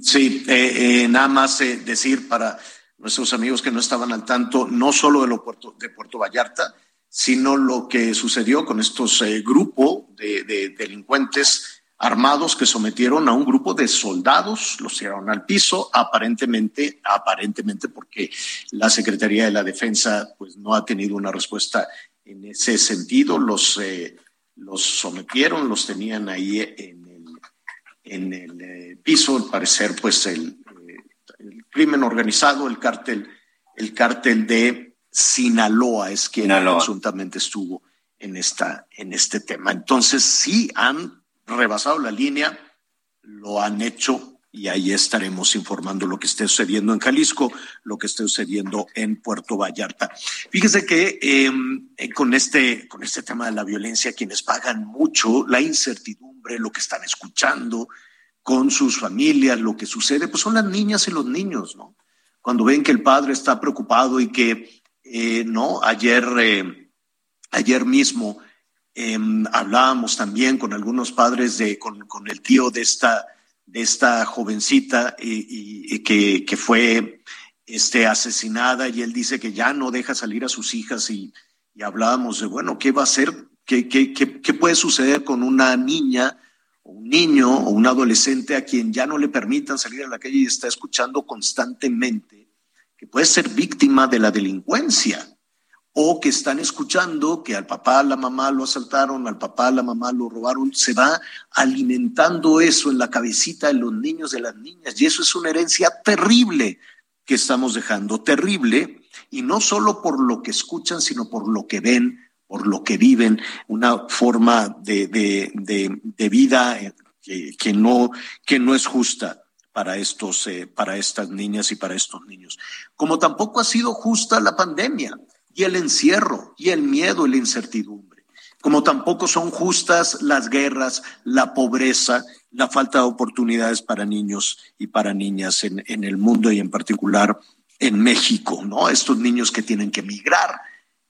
Sí, eh, eh, nada más eh, decir para nuestros amigos que no estaban al tanto, no solo de, lo Puerto, de Puerto Vallarta, sino lo que sucedió con estos eh, grupos de, de delincuentes armados que sometieron a un grupo de soldados, los tiraron al piso, aparentemente, aparentemente porque la Secretaría de la Defensa pues no ha tenido una respuesta en ese sentido, los, eh, los sometieron, los tenían ahí en el, en el eh, piso, al parecer pues el, el crimen organizado, el cártel, el cártel de Sinaloa es quien Sinaloa. presuntamente estuvo en esta, en este tema. Entonces sí han rebasado la línea, lo han hecho y ahí estaremos informando lo que esté sucediendo en Jalisco, lo que esté sucediendo en Puerto Vallarta. Fíjese que eh, eh, con, este, con este tema de la violencia, quienes pagan mucho, la incertidumbre, lo que están escuchando con sus familias, lo que sucede, pues son las niñas y los niños, ¿no? Cuando ven que el padre está preocupado y que, eh, ¿no? Ayer, eh, ayer mismo eh, hablábamos también con algunos padres de, con, con el tío de esta, de esta jovencita y, que, que fue este, asesinada y él dice que ya no deja salir a sus hijas y, hablábamos de, bueno, ¿qué va a hacer? ¿Qué, qué, qué, qué puede suceder con una niña un niño o un adolescente a quien ya no le permitan salir a la calle y está escuchando constantemente que puede ser víctima de la delincuencia? o que están escuchando que al papá, la mamá lo asaltaron, al papá, la mamá lo robaron, se va alimentando eso en la cabecita de los niños, de las niñas, y eso es una herencia terrible que estamos dejando, terrible, y no solo por lo que escuchan, sino por lo que ven, por lo que viven, una forma de, de, de, vida eh, que, no, que no es justa para estos, eh, para estas niñas y para estos niños. Como tampoco ha sido justa la pandemia y el encierro y el miedo y la incertidumbre. Como tampoco son justas las guerras, la pobreza, la falta de oportunidades para niños y para niñas en, en el mundo y en particular en México, ¿no? Estos niños que tienen que emigrar,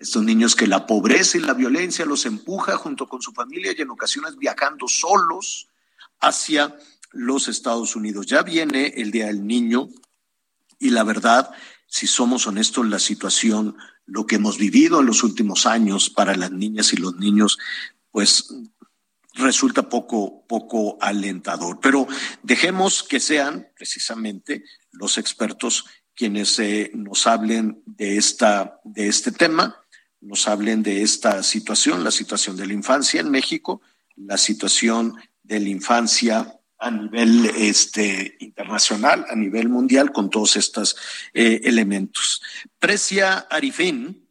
estos niños que la pobreza y la violencia los empuja junto con su familia y en ocasiones viajando solos hacia los Estados Unidos. Ya viene el Día del Niño y la verdad, si somos honestos, la situación, lo que hemos vivido en los últimos años para las niñas y los niños, pues resulta poco, poco alentador. Pero dejemos que sean precisamente los expertos quienes eh, nos hablen de, esta, de este tema, nos hablen de esta situación, la situación de la infancia en México, la situación de la infancia a nivel este, internacional, a nivel mundial, con todos estos eh, elementos. Precia Arifin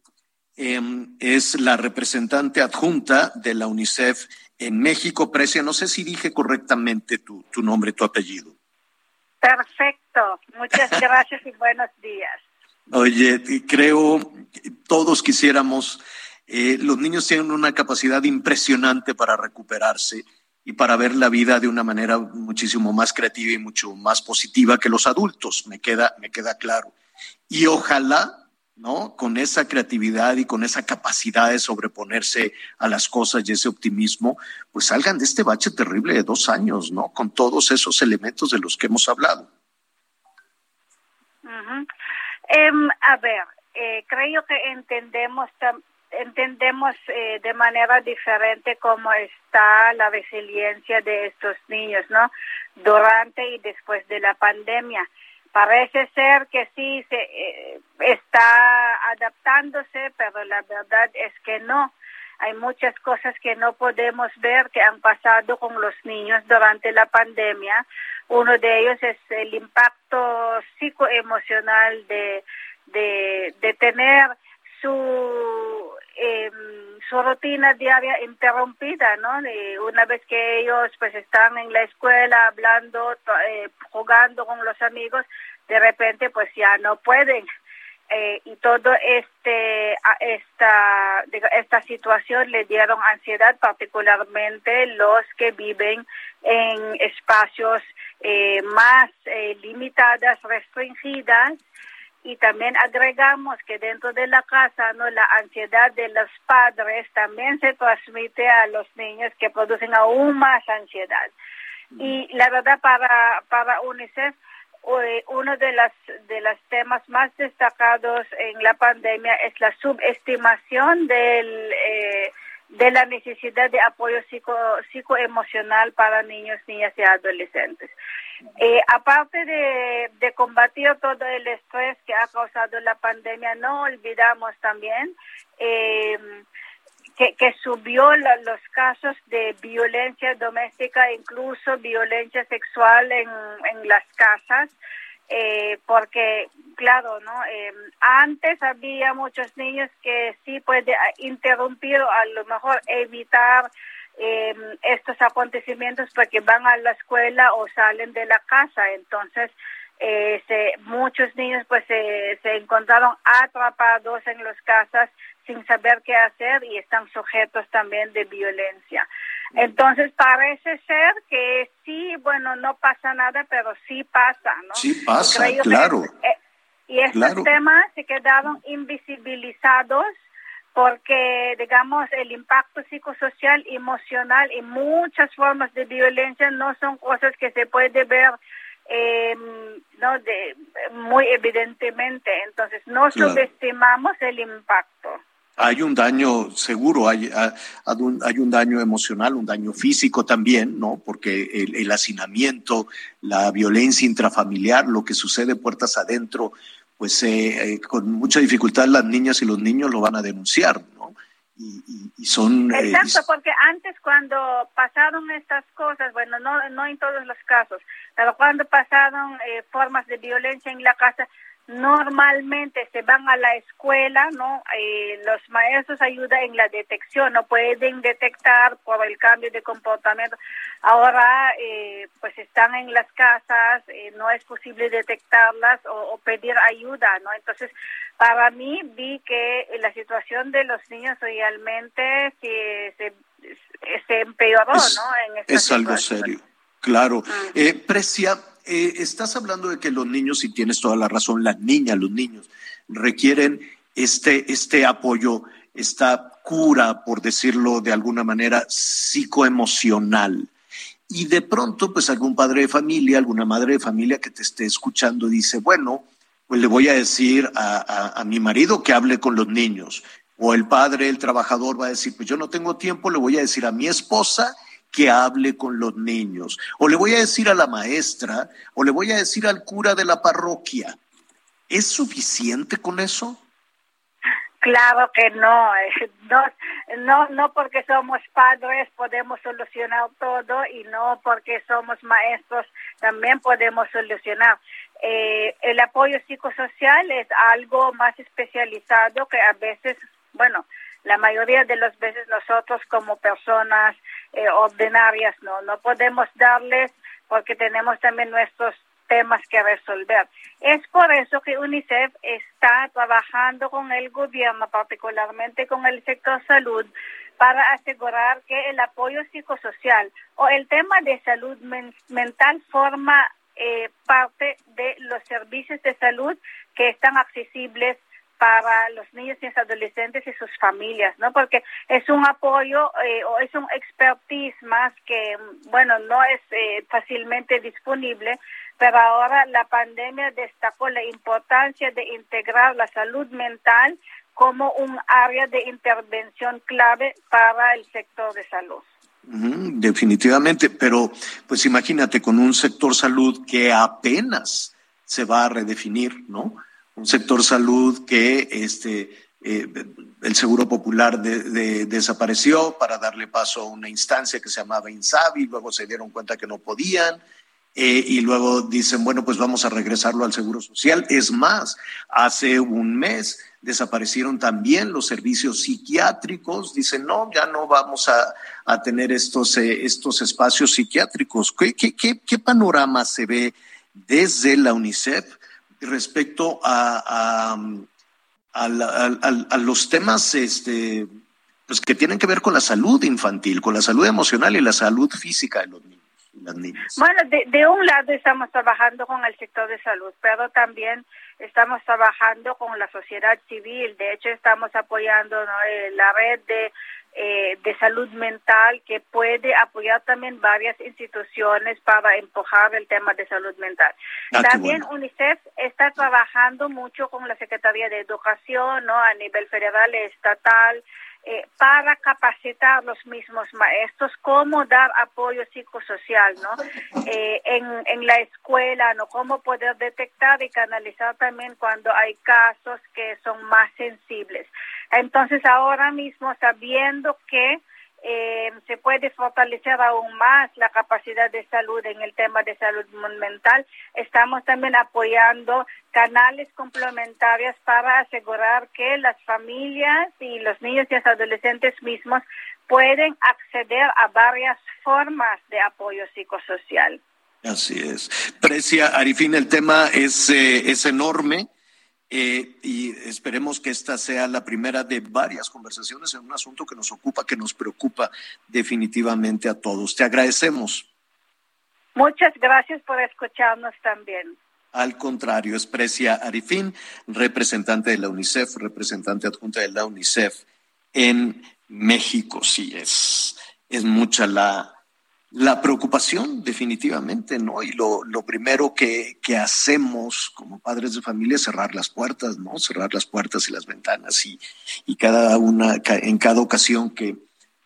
em, es la representante adjunta de la UNICEF en México. Precia, no sé si dije correctamente tu, tu nombre, tu apellido. Perfecto. Muchas [LAUGHS] gracias y buenos días. Oye, creo que todos quisiéramos, eh, los niños tienen una capacidad impresionante para recuperarse y para ver la vida de una manera muchísimo más creativa y mucho más positiva que los adultos, me queda, me queda claro. Y ojalá, ¿no? Con esa creatividad y con esa capacidad de sobreponerse a las cosas y ese optimismo, pues salgan de este bache terrible de dos años, ¿no? Con todos esos elementos de los que hemos hablado. Ujú. Em, a ver, eh, creo que entendemos entendemos eh, de manera diferente cómo está la resiliencia de estos niños, ¿no? Durante y después de la pandemia. Parece ser que sí se eh, está adaptándose, pero la verdad es que no. Hay muchas cosas que no podemos ver que han pasado con los niños durante la pandemia. Uno de ellos es el impacto psicoemocional de, de, tener su em, su rutina diaria interrumpida, ¿no? Una vez que ellos pues están en la escuela hablando, eh, jugando con los amigos, de repente pues ya no pueden. Eh, y todo este esta esta situación le dieron ansiedad particularmente los que viven en espacios eh, más eh, limitadas restringidas. Y también agregamos que dentro de la casa no la ansiedad de los padres también se transmite a los niños que producen aún más ansiedad. Y la verdad para para UNICEF uno de las de los temas más destacados en la pandemia es la subestimación del eh, de la necesidad de apoyo psico, psicoemocional para niños, niñas y adolescentes. Eh, aparte de, de combatir todo el estrés que ha causado la pandemia, no olvidamos también eh, que, que subió la- los casos de violencia doméstica, incluso violencia sexual en, en las casas, eh, porque, claro, ¿no? Eh, antes había muchos niños que sí puede interrumpir, o a lo mejor evitar eh, estos acontecimientos porque van a la escuela o salen de la casa. Entonces, eh, se, muchos niños pues se, se encontraron atrapados en las casas sin saber qué hacer y están sujetos también de violencia. Entonces parece ser que sí, bueno, no pasa nada, pero sí pasa, ¿no? Sí pasa, Creo que, claro. eh, y estos Claro. temas se quedaron invisibilizados porque, digamos, el impacto psicosocial, emocional y muchas formas de violencia no son cosas que se puede ver eh, no de muy evidentemente entonces no Claro. subestimamos el impacto Hay un daño seguro, hay, hay un daño emocional, un daño físico también, ¿no? Porque el, el hacinamiento, la violencia intrafamiliar, lo que sucede puertas adentro, pues eh, eh, con mucha dificultad las niñas y los niños lo van a denunciar, ¿no? Y, y- y son... eh, Exacto, porque antes cuando pasaron estas cosas, bueno, no, no en todos los casos, pero cuando pasaron eh, formas de violencia en la casa, normalmente se van a la escuela, ¿no? Eh, los maestros ayudan en la detección, no pueden detectar por el cambio de comportamiento. Ahora, eh, pues están en las casas, eh, no es posible detectarlas o, o pedir ayuda, ¿no? Entonces, para mí vi que la situación de los niños realmente se, se, se empeoró, ¿no? En es algo serio, claro. Eh, Precia, eh, estás hablando de que los niños, y tienes toda la razón, las niñas, los niños, requieren este, este apoyo, esta cura, por decirlo de alguna manera, psicoemocional. Y de pronto, pues algún padre de familia, alguna madre de familia que te esté escuchando dice, bueno, pues le voy a decir a, a- a mi marido que hable con los niños. O el padre, el trabajador va a decir, pues yo no tengo tiempo, le voy a decir a mi esposa que hable con los niños. O le voy a decir a la maestra, o le voy a decir al cura de la parroquia. ¿Es suficiente con eso? Claro que no, eh, no, no, no porque somos padres podemos solucionar todo y no porque somos maestros también podemos solucionar. Eh, el apoyo psicosocial es algo más especializado que a veces, bueno, la mayoría de las veces nosotros como personas eh, ordinarias no, no podemos darles porque tenemos también nuestros temas que resolver. Es por eso que UNICEF está trabajando con el gobierno, particularmente con el sector salud, para asegurar que el apoyo psicosocial o el tema de salud mental forma eh, parte de los servicios de salud que están accesibles para los niños y los adolescentes y sus familias, ¿no? Porque es un apoyo eh, o es un expertise más que, bueno, no es eh, fácilmente disponible, pero ahora la pandemia destacó la importancia de integrar la salud mental como un área de intervención clave para el sector de salud. definitivamente, pero pues imagínate con un sector salud que apenas se va a redefinir, ¿no? Un sector salud que este eh, el Seguro Popular desapareció para darle paso a una instancia que se llamaba Insabi, luego se dieron cuenta que no podían, eh, y luego dicen, bueno, pues vamos a regresarlo al Seguro Social. Es más, hace un mes desaparecieron también los servicios psiquiátricos. Dicen, no, ya no vamos a, a tener estos, eh, estos espacios psiquiátricos. ¿Qué, qué, qué, qué panorama se ve desde la UNICEF respecto a, a, a, a los temas este, pues que tienen que ver con la salud infantil, con la salud emocional y la salud física de los niños? Bueno, de, de un lado estamos trabajando con el sector de salud, pero también estamos trabajando con la sociedad civil. De hecho, estamos apoyando eh, la red de, eh, de salud mental que puede apoyar también varias instituciones para empujar el tema de salud mental. Ah, también UNICEF está trabajando mucho con la Secretaría de Educación, ¿no? A nivel federal, estatal, eh, para capacitar los mismos maestros cómo dar apoyo psicosocial, ¿no? Eh, en, en la escuela, ¿no? Cómo poder detectar y canalizar también cuando hay casos que son más sensibles. Entonces, ahora mismo, sabiendo que eh, se puede fortalecer aún más la capacidad de salud en el tema de salud mental. Estamos también apoyando canales complementarios para asegurar que las familias y los niños y los adolescentes mismos pueden acceder a varias formas de apoyo psicosocial. Así es. Precia, Arifín, el tema es, eh, es enorme. Eh, y esperemos que esta sea la primera de varias conversaciones en un asunto que nos ocupa, que nos preocupa definitivamente a todos. Te agradecemos. Muchas gracias por escucharnos también. Al contrario, es Precia Arifín, representante de la UNICEF, representante adjunta de la UNICEF en México. Sí, es, es mucha la, la preocupación, definitivamente, ¿no? Y lo, lo primero que, que, hacemos como padres de familia es cerrar las puertas, ¿no? Cerrar las puertas y las ventanas y, y cada una, en cada ocasión que,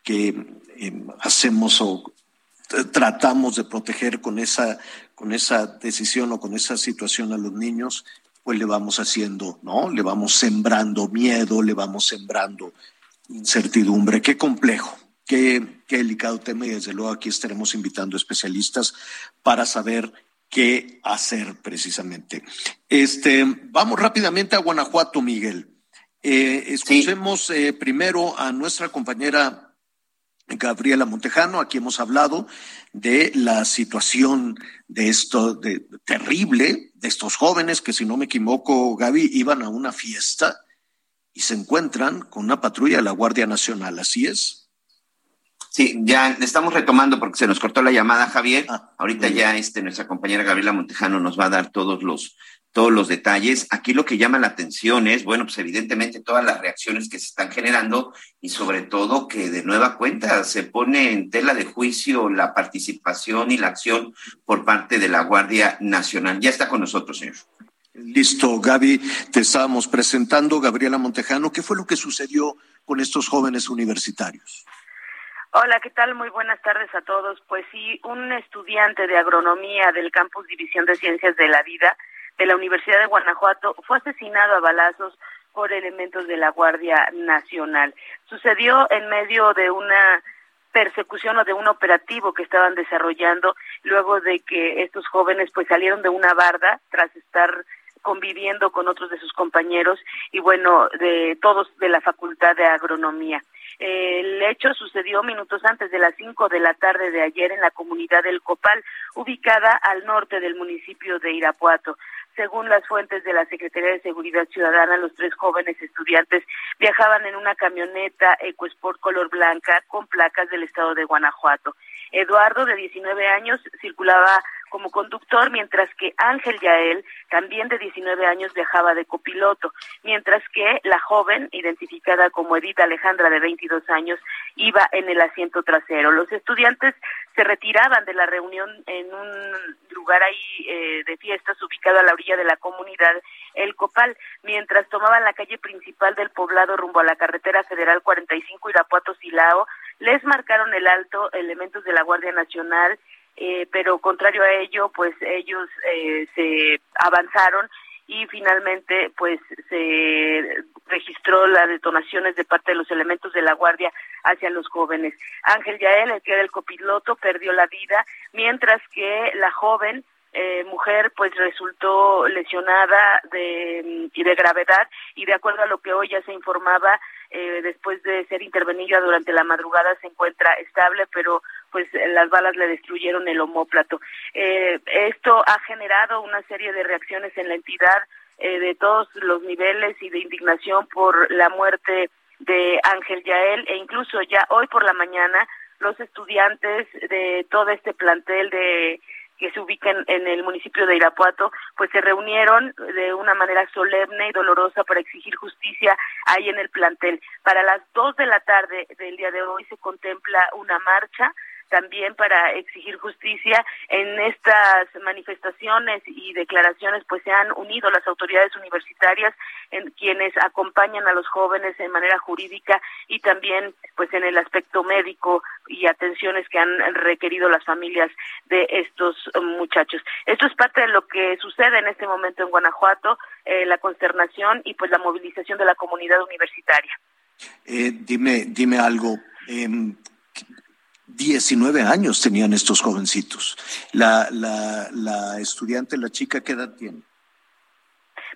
que eh, hacemos o tratamos de proteger con esa, con esa decisión o con esa situación a los niños, pues le vamos haciendo, ¿no? Le vamos sembrando miedo, le vamos sembrando incertidumbre. Qué complejo, Qué, qué delicado tema y desde luego aquí estaremos invitando especialistas para saber qué hacer precisamente. Este, vamos rápidamente a Guanajuato, Miguel. Eh, escuchemos eh, primero a nuestra compañera Gabriela Montejano. Aquí hemos hablado de la situación de esto de, terrible de estos jóvenes que, si no me equivoco, Gaby, iban a una fiesta y se encuentran con una patrulla de la Guardia Nacional. ¿Así es? Sí, ya estamos retomando porque se nos cortó la llamada, Javier. Ah, Ahorita ya este, nuestra compañera Gabriela Montejano nos va a dar todos los, todos los detalles. Aquí lo que llama la atención es, bueno, pues evidentemente todas las reacciones que se están generando y sobre todo que de nueva cuenta se pone en tela de juicio la participación y la acción por parte de la Guardia Nacional. Ya está con nosotros, señor. Listo, Gaby, te estábamos presentando, Gabriela Montejano. ¿Qué fue lo que sucedió con estos jóvenes universitarios? Hola, ¿qué tal? Muy buenas tardes a todos. Pues sí, un estudiante de agronomía del campus División de Ciencias de la Vida de la Universidad de Guanajuato fue asesinado a balazos por elementos de la Guardia Nacional. Sucedió en medio de una persecución o de un operativo que estaban desarrollando luego de que estos jóvenes pues salieron de una barda tras estar conviviendo con otros de sus compañeros y bueno, de todos de la Facultad de Agronomía. El hecho sucedió minutos antes de las cinco de la tarde de ayer en la comunidad del Copal, ubicada al norte del municipio de Irapuato. Según las fuentes de la Secretaría de Seguridad Ciudadana, los tres jóvenes estudiantes viajaban en una camioneta EcoSport color blanca con placas del estado de Guanajuato. Eduardo, de 19 años, circulaba como conductor, mientras que Ángel Yael, también de 19 años, viajaba de copiloto, mientras que la joven, identificada como Edith Alejandra, de 22 años, iba en el asiento trasero. Los estudiantes se retiraban de la reunión en un lugar ahí eh, de fiestas ubicado a la orilla de la comunidad El Copal, mientras tomaban la calle principal del poblado rumbo a la carretera federal 45 Irapuato-Silao, les marcaron el alto elementos de la Guardia Nacional eh, pero contrario a ello, pues ellos eh, se avanzaron y finalmente pues se registró las detonaciones de parte de los elementos de la guardia hacia los jóvenes. Ángel Yael, el que era el copiloto, perdió la vida, mientras que la joven eh, mujer pues resultó lesionada de, y de gravedad y de acuerdo a lo que hoy ya se informaba eh, después de ser intervenida durante la madrugada se encuentra estable, pero pues las balas le destruyeron el homóplato. Eh, esto ha generado una serie de reacciones en la entidad eh, de todos los niveles y de indignación por la muerte de Ángel Yael e incluso ya hoy por la mañana los estudiantes de todo este plantel de que se ubican en el municipio de Irapuato, pues se reunieron de una manera solemne y dolorosa para exigir justicia ahí en el plantel. Para las dos de la tarde del día de hoy se contempla una marcha también para exigir justicia. En estas manifestaciones y declaraciones pues se han unido las autoridades universitarias en quienes acompañan a los jóvenes en manera jurídica y también pues en el aspecto médico y atenciones que han requerido las familias de estos muchachos. Esto es parte de lo que sucede en este momento en Guanajuato, eh, la consternación y pues la movilización de la comunidad universitaria. Eh, dime, dime algo. Eh, 19 años tenían estos jovencitos. La, la, la estudiante, la chica, ¿qué edad tiene?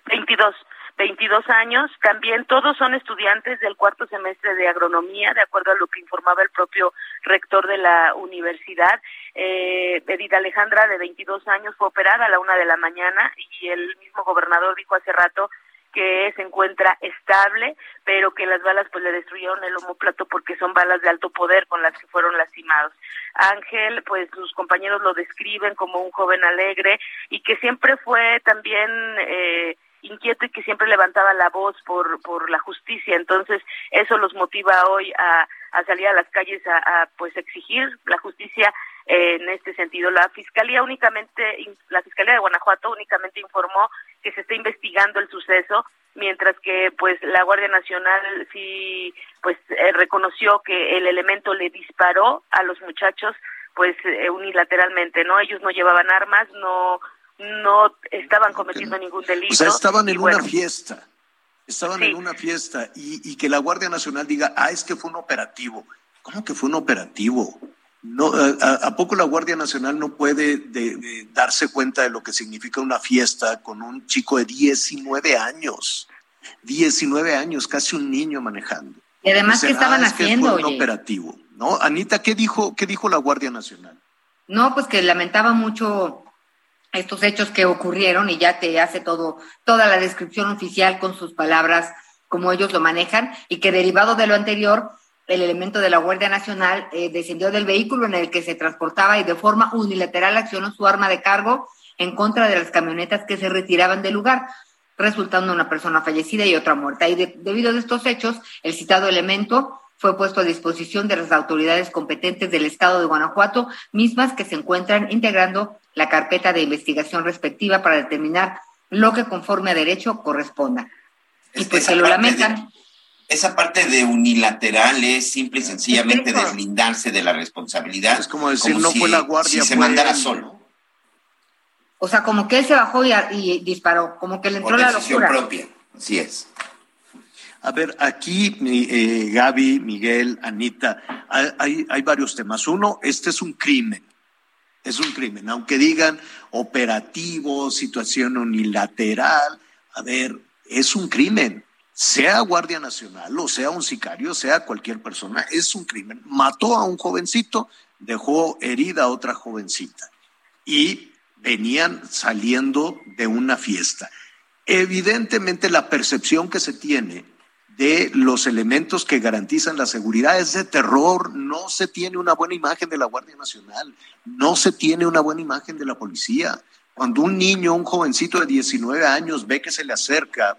22. 22 años, también todos son estudiantes del cuarto semestre de agronomía, de acuerdo a lo que informaba el propio rector de la universidad. Eh, Edith Alejandra, de 22 años, fue operada a la una de la mañana y el mismo gobernador dijo hace rato que se encuentra estable, pero que las balas pues le destruyeron el homóplato porque son balas de alto poder con las que fueron lastimados. Ángel, pues sus compañeros lo describen como un joven alegre y que siempre fue también eh, inquieto y que siempre levantaba la voz por, por la justicia. Entonces, eso los motiva hoy a, a salir a las calles a, a pues exigir la justicia en este sentido. La Fiscalía únicamente, la Fiscalía de Guanajuato únicamente informó que se está investigando el suceso, mientras que pues la Guardia Nacional sí pues eh, reconoció que el elemento le disparó a los muchachos pues eh, unilateralmente, ¿no? Ellos no llevaban armas, no no estaban cometiendo ningún delito. O sea, estaban en una fiesta. Estaban en una fiesta y, y que la Guardia Nacional diga, ah, es que fue un operativo. ¿Cómo que fue un operativo? No, a, poco la Guardia Nacional no puede de, darse cuenta de lo que significa una fiesta con un chico de 19 años? 19 años, casi un niño manejando. Y además, ¿qué estaban haciendo? un operativo, ¿no? Anita, ¿qué dijo, ¿qué dijo la Guardia Nacional? No, pues que lamentaba mucho estos hechos que ocurrieron y ya te hace todo, toda la descripción oficial con sus palabras, como ellos lo manejan, y que derivado de lo anterior, el elemento de la Guardia Nacional eh, descendió del vehículo en el que se transportaba y de forma unilateral accionó su arma de cargo en contra de las camionetas que se retiraban del lugar, resultando una persona fallecida y otra muerta. Y debido a estos hechos, el citado elemento fue puesto a disposición de las autoridades competentes del Estado de Guanajuato, mismas que se encuentran integrando la carpeta de investigación respectiva para determinar lo que conforme a derecho corresponda. y pues se lo lamentan esa parte de unilateral es simple y sencillamente deslindarse de la responsabilidad. Es como decir, no fue la guardia. Si se mandara solo. O sea, como que él se bajó y, disparó, como que le entró la locura. propia, así es. A ver, aquí eh, Gaby, Miguel, Anita, hay, hay varios temas. Uno, este es un crimen. Es un crimen, aunque digan operativo, situación unilateral, a ver, es un crimen. Sea Guardia Nacional o sea un sicario, sea cualquier persona, es un crimen. Mató a un jovencito, dejó herida a otra jovencita y venían saliendo de una fiesta. Evidentemente la percepción que se tiene de los elementos que garantizan la seguridad es de terror, no se tiene una buena imagen de la Guardia Nacional, no se tiene una buena imagen de la policía. Cuando un niño, un jovencito de 19 años ve que se le acerca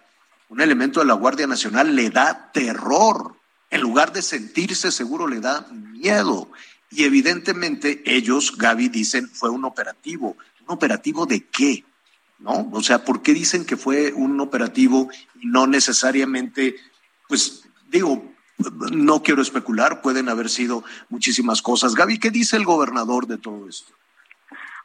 un elemento de la Guardia Nacional, le da terror. En lugar de sentirse seguro, le da miedo. Y evidentemente ellos, Gaby, dicen fue un operativo. ¿Un operativo de qué? ¿No? O sea, ¿por qué dicen que fue un operativo y no necesariamente, pues digo, no quiero especular, pueden haber sido muchísimas cosas. Gaby, ¿qué dice el gobernador de todo esto?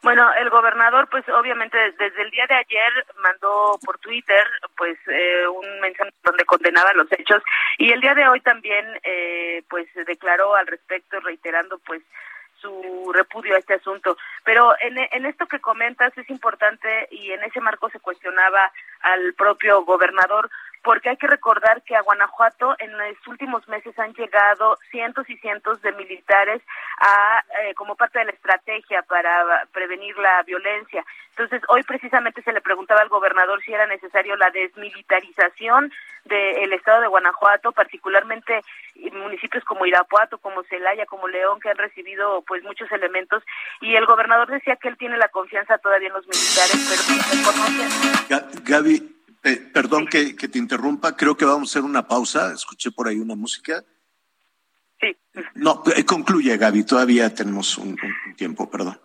Bueno, el gobernador, pues obviamente desde el día de ayer mandó por Twitter, pues eh, un mensaje donde condenaba los hechos y el día de hoy también, eh, pues declaró al respecto, reiterando, pues su repudio a este asunto. Pero en, en esto que comentas es importante y en ese marco se cuestionaba al propio gobernador porque hay que recordar que a Guanajuato en los últimos meses han llegado cientos y cientos de militares a, eh, como parte de la estrategia para prevenir la violencia. Entonces, hoy precisamente se le preguntaba al gobernador si era necesario la desmilitarización del estado de Guanajuato, particularmente municipios como Irapuato, como Celaya, como León, que han recibido pues muchos elementos, y el gobernador decía que él tiene la confianza todavía en los militares, pero Gaby, perdón que, te interrumpa, creo que vamos a hacer una pausa. Escuché por ahí una música. Sí. No, eh, concluye, Gaby, todavía tenemos un, tiempo, perdón.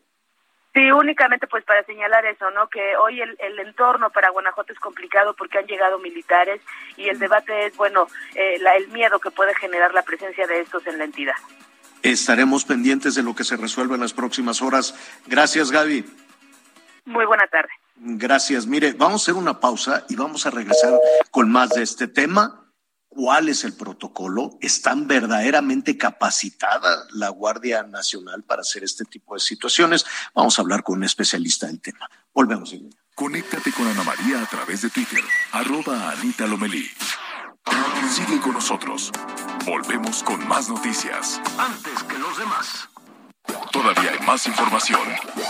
Sí, únicamente pues para señalar eso, ¿no? Que hoy el, entorno para Guanajuato es complicado porque han llegado militares y el debate es, bueno, eh, la, el miedo que puede generar la presencia de estos en la entidad. Estaremos pendientes de lo que se resuelva en las próximas horas. Gracias, Gaby. Muy buena tarde. Gracias. Mire, vamos a hacer una pausa y vamos a regresar con más de este tema. ¿Cuál es el protocolo? ¿Están verdaderamente capacitada la Guardia Nacional para hacer este tipo de situaciones? Vamos a hablar con un especialista del tema. Volvemos. Conéctate con Ana María a través de Twitter, arroba Anita Lomelí. Sigue con nosotros. Volvemos con más noticias. Antes que los demás. Todavía hay más información.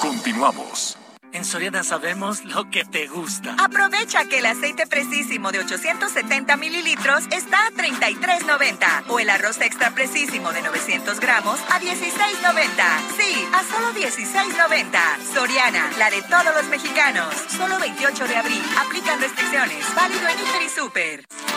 Continuamos. En Soriana sabemos lo que te gusta. Aprovecha que el aceite precisísimo de 870 mililitros está a 33.90 o el arroz extra precisísimo de 900 gramos a 16.90. Sí, a solo 16.90. Soriana, la de todos los mexicanos. Solo 28 de abril. Aplican restricciones. Válido en Inter y Super.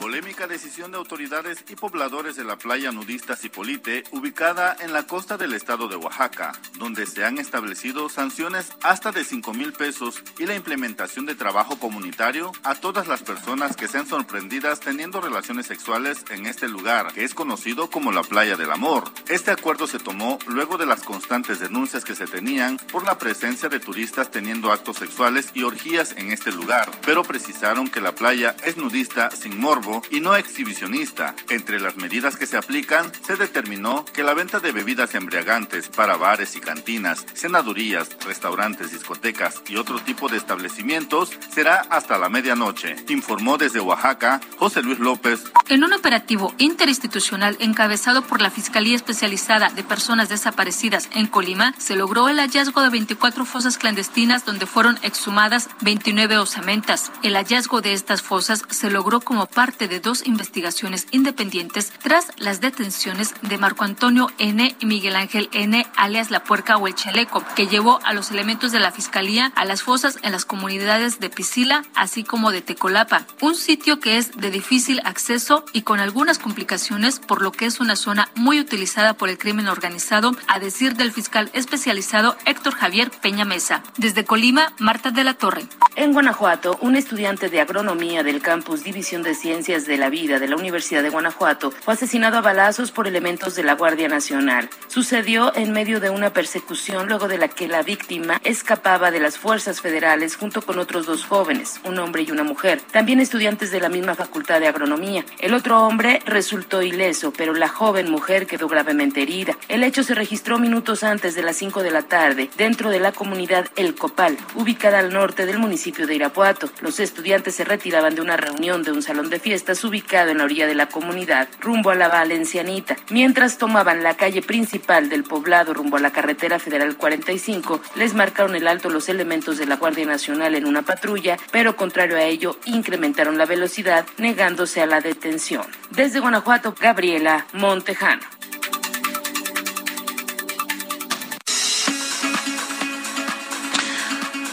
Polémica decisión de autoridades y pobladores de la playa nudista Cipolite, ubicada en la costa del estado de Oaxaca, donde se han establecido sanciones hasta de 5 mil pesos y la implementación de trabajo comunitario a todas las personas que sean sorprendidas teniendo relaciones sexuales en este lugar, que es conocido como la playa del amor. Este acuerdo se tomó luego de las constantes denuncias que se tenían por la presencia de turistas teniendo actos sexuales y orgías en este lugar, pero precisaron que la playa es nudista sin morbo y no exhibicionista. Entre las medidas que se aplican, se determinó que la venta de bebidas embriagantes para bares y cantinas, cenadurías, restaurantes, discotecas y otro tipo de establecimientos será hasta la medianoche, informó desde Oaxaca José Luis López. En un operativo interinstitucional encabezado por la Fiscalía Especializada de Personas Desaparecidas en Colima, se logró el hallazgo de 24 fosas clandestinas donde fueron exhumadas 29 osamentas. El hallazgo de estas fosas se logró como parte de dos investigaciones independientes tras las detenciones de Marco Antonio N. y Miguel Ángel N., alias La Puerca o El Chaleco, que llevó a los elementos de la Fiscalía a las fosas en las comunidades de Pisila, así como de Tecolapa, un sitio que es de difícil acceso y con algunas complicaciones, por lo que es una zona muy utilizada por el crimen organizado, a decir del fiscal especializado Héctor Javier Peña Mesa. Desde Colima, Marta de la Torre. En Guanajuato, un estudiante de agronomía del campus División de Ciencias Ciencias de la Vida de la Universidad de Guanajuato, fue asesinado a balazos por elementos de la Guardia Nacional. Sucedió en medio de una persecución luego de la que la víctima escapaba de las fuerzas federales junto con otros dos jóvenes, un hombre y una mujer, también estudiantes de la misma facultad de agronomía. El otro hombre resultó ileso, pero la joven mujer quedó gravemente herida. El hecho se registró minutos antes de las 5 de la tarde dentro de la comunidad El Copal, ubicada al norte del municipio de Irapuato. Los estudiantes se retiraban de una reunión de un salón de fiestas ubicado en la orilla de la comunidad, rumbo a la Valencianita. Mientras tomaban la calle principal del poblado rumbo a la carretera federal 45, les marcaron el alto los elementos de la Guardia Nacional en una patrulla, pero contrario a ello, incrementaron la velocidad, negándose a la detención. Desde Guanajuato, Gabriela Montejano.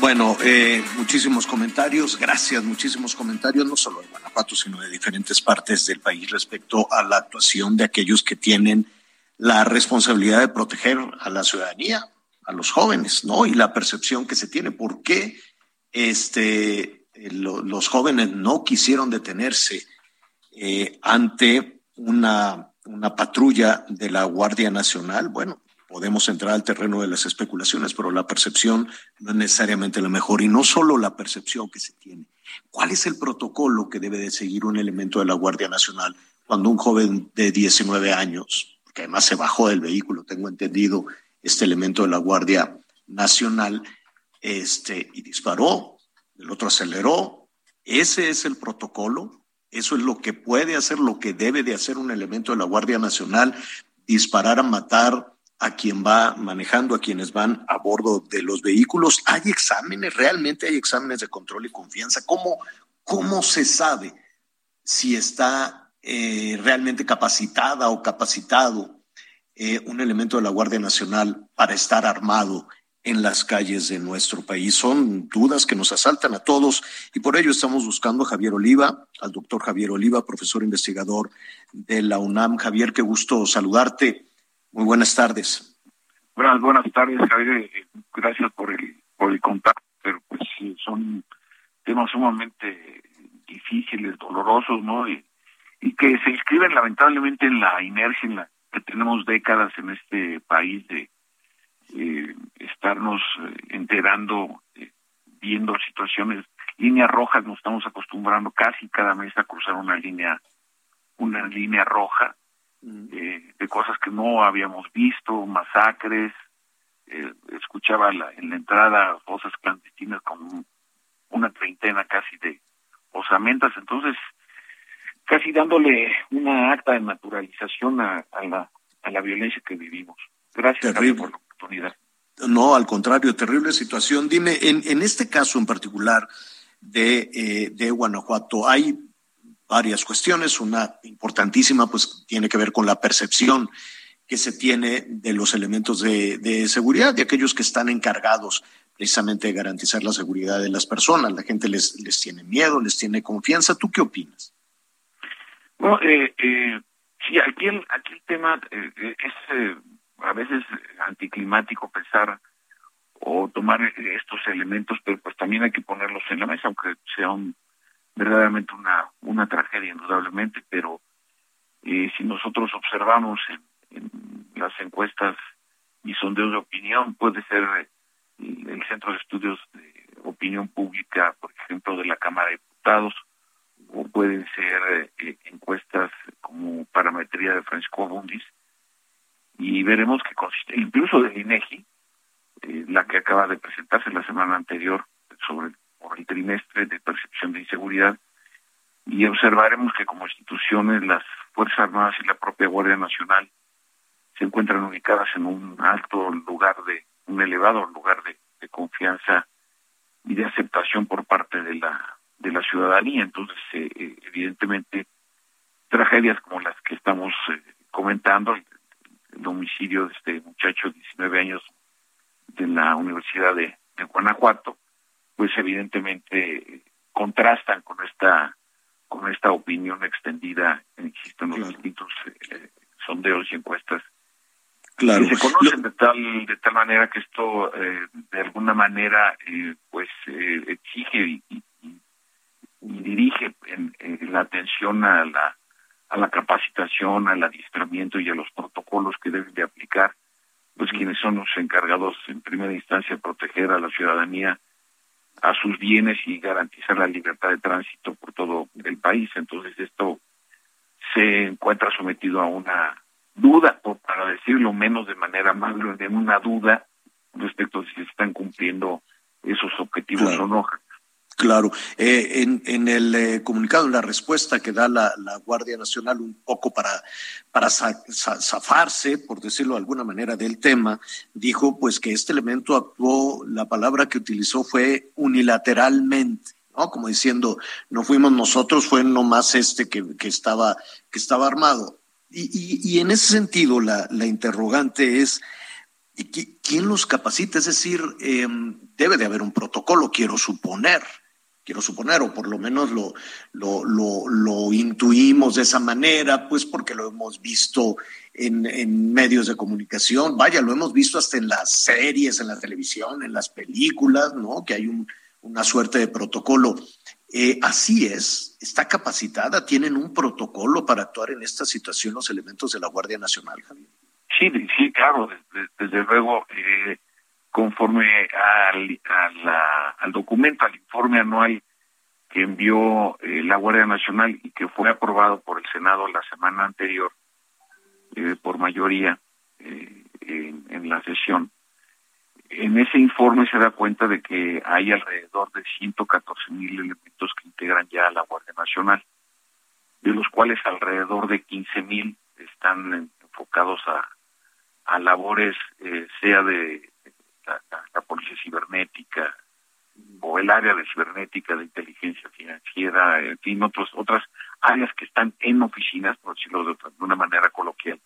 Bueno, eh, muchísimos comentarios, gracias, muchísimos comentarios, no solo de Guanajuato, sino de diferentes partes del país respecto a la actuación de aquellos que tienen la responsabilidad de proteger a la ciudadanía, a los jóvenes, ¿no? Y la percepción que se tiene. ¿Por qué este, eh, los jóvenes no quisieron detenerse eh, ante una, una patrulla de la Guardia Nacional? Bueno, podemos entrar al terreno de las especulaciones, pero la percepción no es necesariamente la mejor. Y no solo la percepción que se tiene. ¿Cuál es el protocolo que debe de seguir un elemento de la Guardia Nacional cuando un joven de 19 años, que además se bajó del vehículo, tengo entendido, este elemento de la Guardia Nacional, este, y disparó, el otro aceleró? Ese es el protocolo. Eso es lo que puede hacer, lo que debe de hacer un elemento de la Guardia Nacional, disparar a matar a quien va manejando, a quienes van a bordo de los vehículos. ¿Hay exámenes? ¿Realmente hay exámenes de control y confianza? ¿Cómo, cómo se sabe si está eh, realmente capacitada o capacitado eh, un elemento de la Guardia Nacional para estar armado en las calles de nuestro país. Son dudas que nos asaltan a todos y por ello estamos buscando a Javier Oliva, al doctor Javier Oliva, profesor investigador de la UNAM. Javier, qué gusto saludarte. Muy buenas tardes. Buenas, buenas tardes, Javier. Eh, gracias por el, por el contacto, pero pues son temas sumamente difíciles, dolorosos, ¿no? Y, que se inscriben lamentablemente en la inercia que tenemos décadas en este país de eh, estarnos eh, enterando, eh, viendo situaciones, líneas rojas, nos estamos acostumbrando casi cada mes a cruzar una línea, una línea roja eh, de cosas que no habíamos visto, masacres, eh, escuchaba la, en la entrada fosas clandestinas con una treintena casi de osamentas, entonces casi dándole una acta de naturalización a, a la, a la violencia que vivimos. Gracias por la oportunidad. No, al contrario, terrible situación. Dime, en, en este caso en particular de, eh, de Guanajuato, ¿hay varias cuestiones. Una importantísima, pues, tiene que ver con la percepción que se tiene de los elementos de, de, seguridad, de aquellos que están encargados precisamente de garantizar la seguridad de las personas. La gente les, les tiene miedo, les tiene confianza. ¿Tú qué opinas? Bueno, eh, eh, sí, aquí el, aquí el tema eh, es eh, a veces anticlimático pensar o tomar estos elementos, pero pues también hay que ponerlos en la mesa, aunque sea un verdaderamente una, una tragedia, indudablemente, pero eh, si nosotros observamos en, las encuestas y sondeos de opinión, puede ser el, el Centro de Estudios de Opinión Pública, por ejemplo, de la Cámara de Diputados, o pueden ser eh, encuestas como parametría de Francisco Bundis, y veremos que consiste, incluso del INEGI, eh, la que acaba de presentarse la semana anterior sobre el trimestre de percepción de inseguridad y observaremos que como instituciones las Fuerzas Armadas y la propia Guardia Nacional se encuentran ubicadas en un alto lugar de, un elevado lugar de, confianza y de aceptación por parte de la de la ciudadanía. Entonces, eh, eh evidentemente, tragedias como las que estamos eh, comentando, el, el, homicidio de este muchacho de 19 años de la Universidad de Guanajuato, pues evidentemente contrastan con esta con esta opinión extendida, insisto, en los claro. distintos eh, sondeos y encuestas claro. que se conocen de tal de tal manera que esto eh, de alguna manera eh, pues eh, exige y, y, y dirige en, en la atención a la a la capacitación, al adiestramiento y a los protocolos que deben de aplicar, pues quienes son los encargados en primera instancia de proteger a la ciudadanía, a sus bienes y garantizar la libertad de tránsito por todo el país. Entonces esto se encuentra sometido a una duda, o para decirlo menos de manera amable, en una duda respecto a si se están cumpliendo esos objetivos o no. Claro, eh, en, en, el eh, comunicado, en la respuesta que da la, Guardia Nacional un poco para, para zafarse, por decirlo de alguna manera, del tema, dijo pues que este elemento actuó, la palabra que utilizó fue unilateralmente. ¿no? Como diciendo, no fuimos nosotros, fue nomás este que, que, estaba, que estaba armado. Y, y, y en ese sentido, la, la interrogante es, ¿quién los capacita? Es decir, eh, debe de haber un protocolo, quiero suponer quiero suponer, o por lo menos lo, lo, lo, lo, intuimos de esa manera, pues porque lo hemos visto en, en, medios de comunicación, vaya, lo hemos visto hasta en las series, en la televisión, en las películas, ¿no? Que hay un, una suerte de protocolo. Eh, así es, está capacitada, tienen un protocolo para actuar en esta situación los elementos de la Guardia Nacional, Javier. Sí, sí, claro, desde, desde luego. Eh conforme al, al documento, al informe anual que envió eh, la Guardia Nacional y que fue aprobado por el Senado la semana anterior eh, por mayoría eh, en, la sesión. En ese informe se da cuenta de que hay alrededor de 114 mil elementos que integran ya a la Guardia Nacional, de los cuales alrededor de 15 mil están enfocados a, a labores, sea de la, policía cibernética o el área de cibernética, de inteligencia financiera, en fin, otros, otras áreas que están en oficinas, por decirlo de, otra, de una manera coloquial.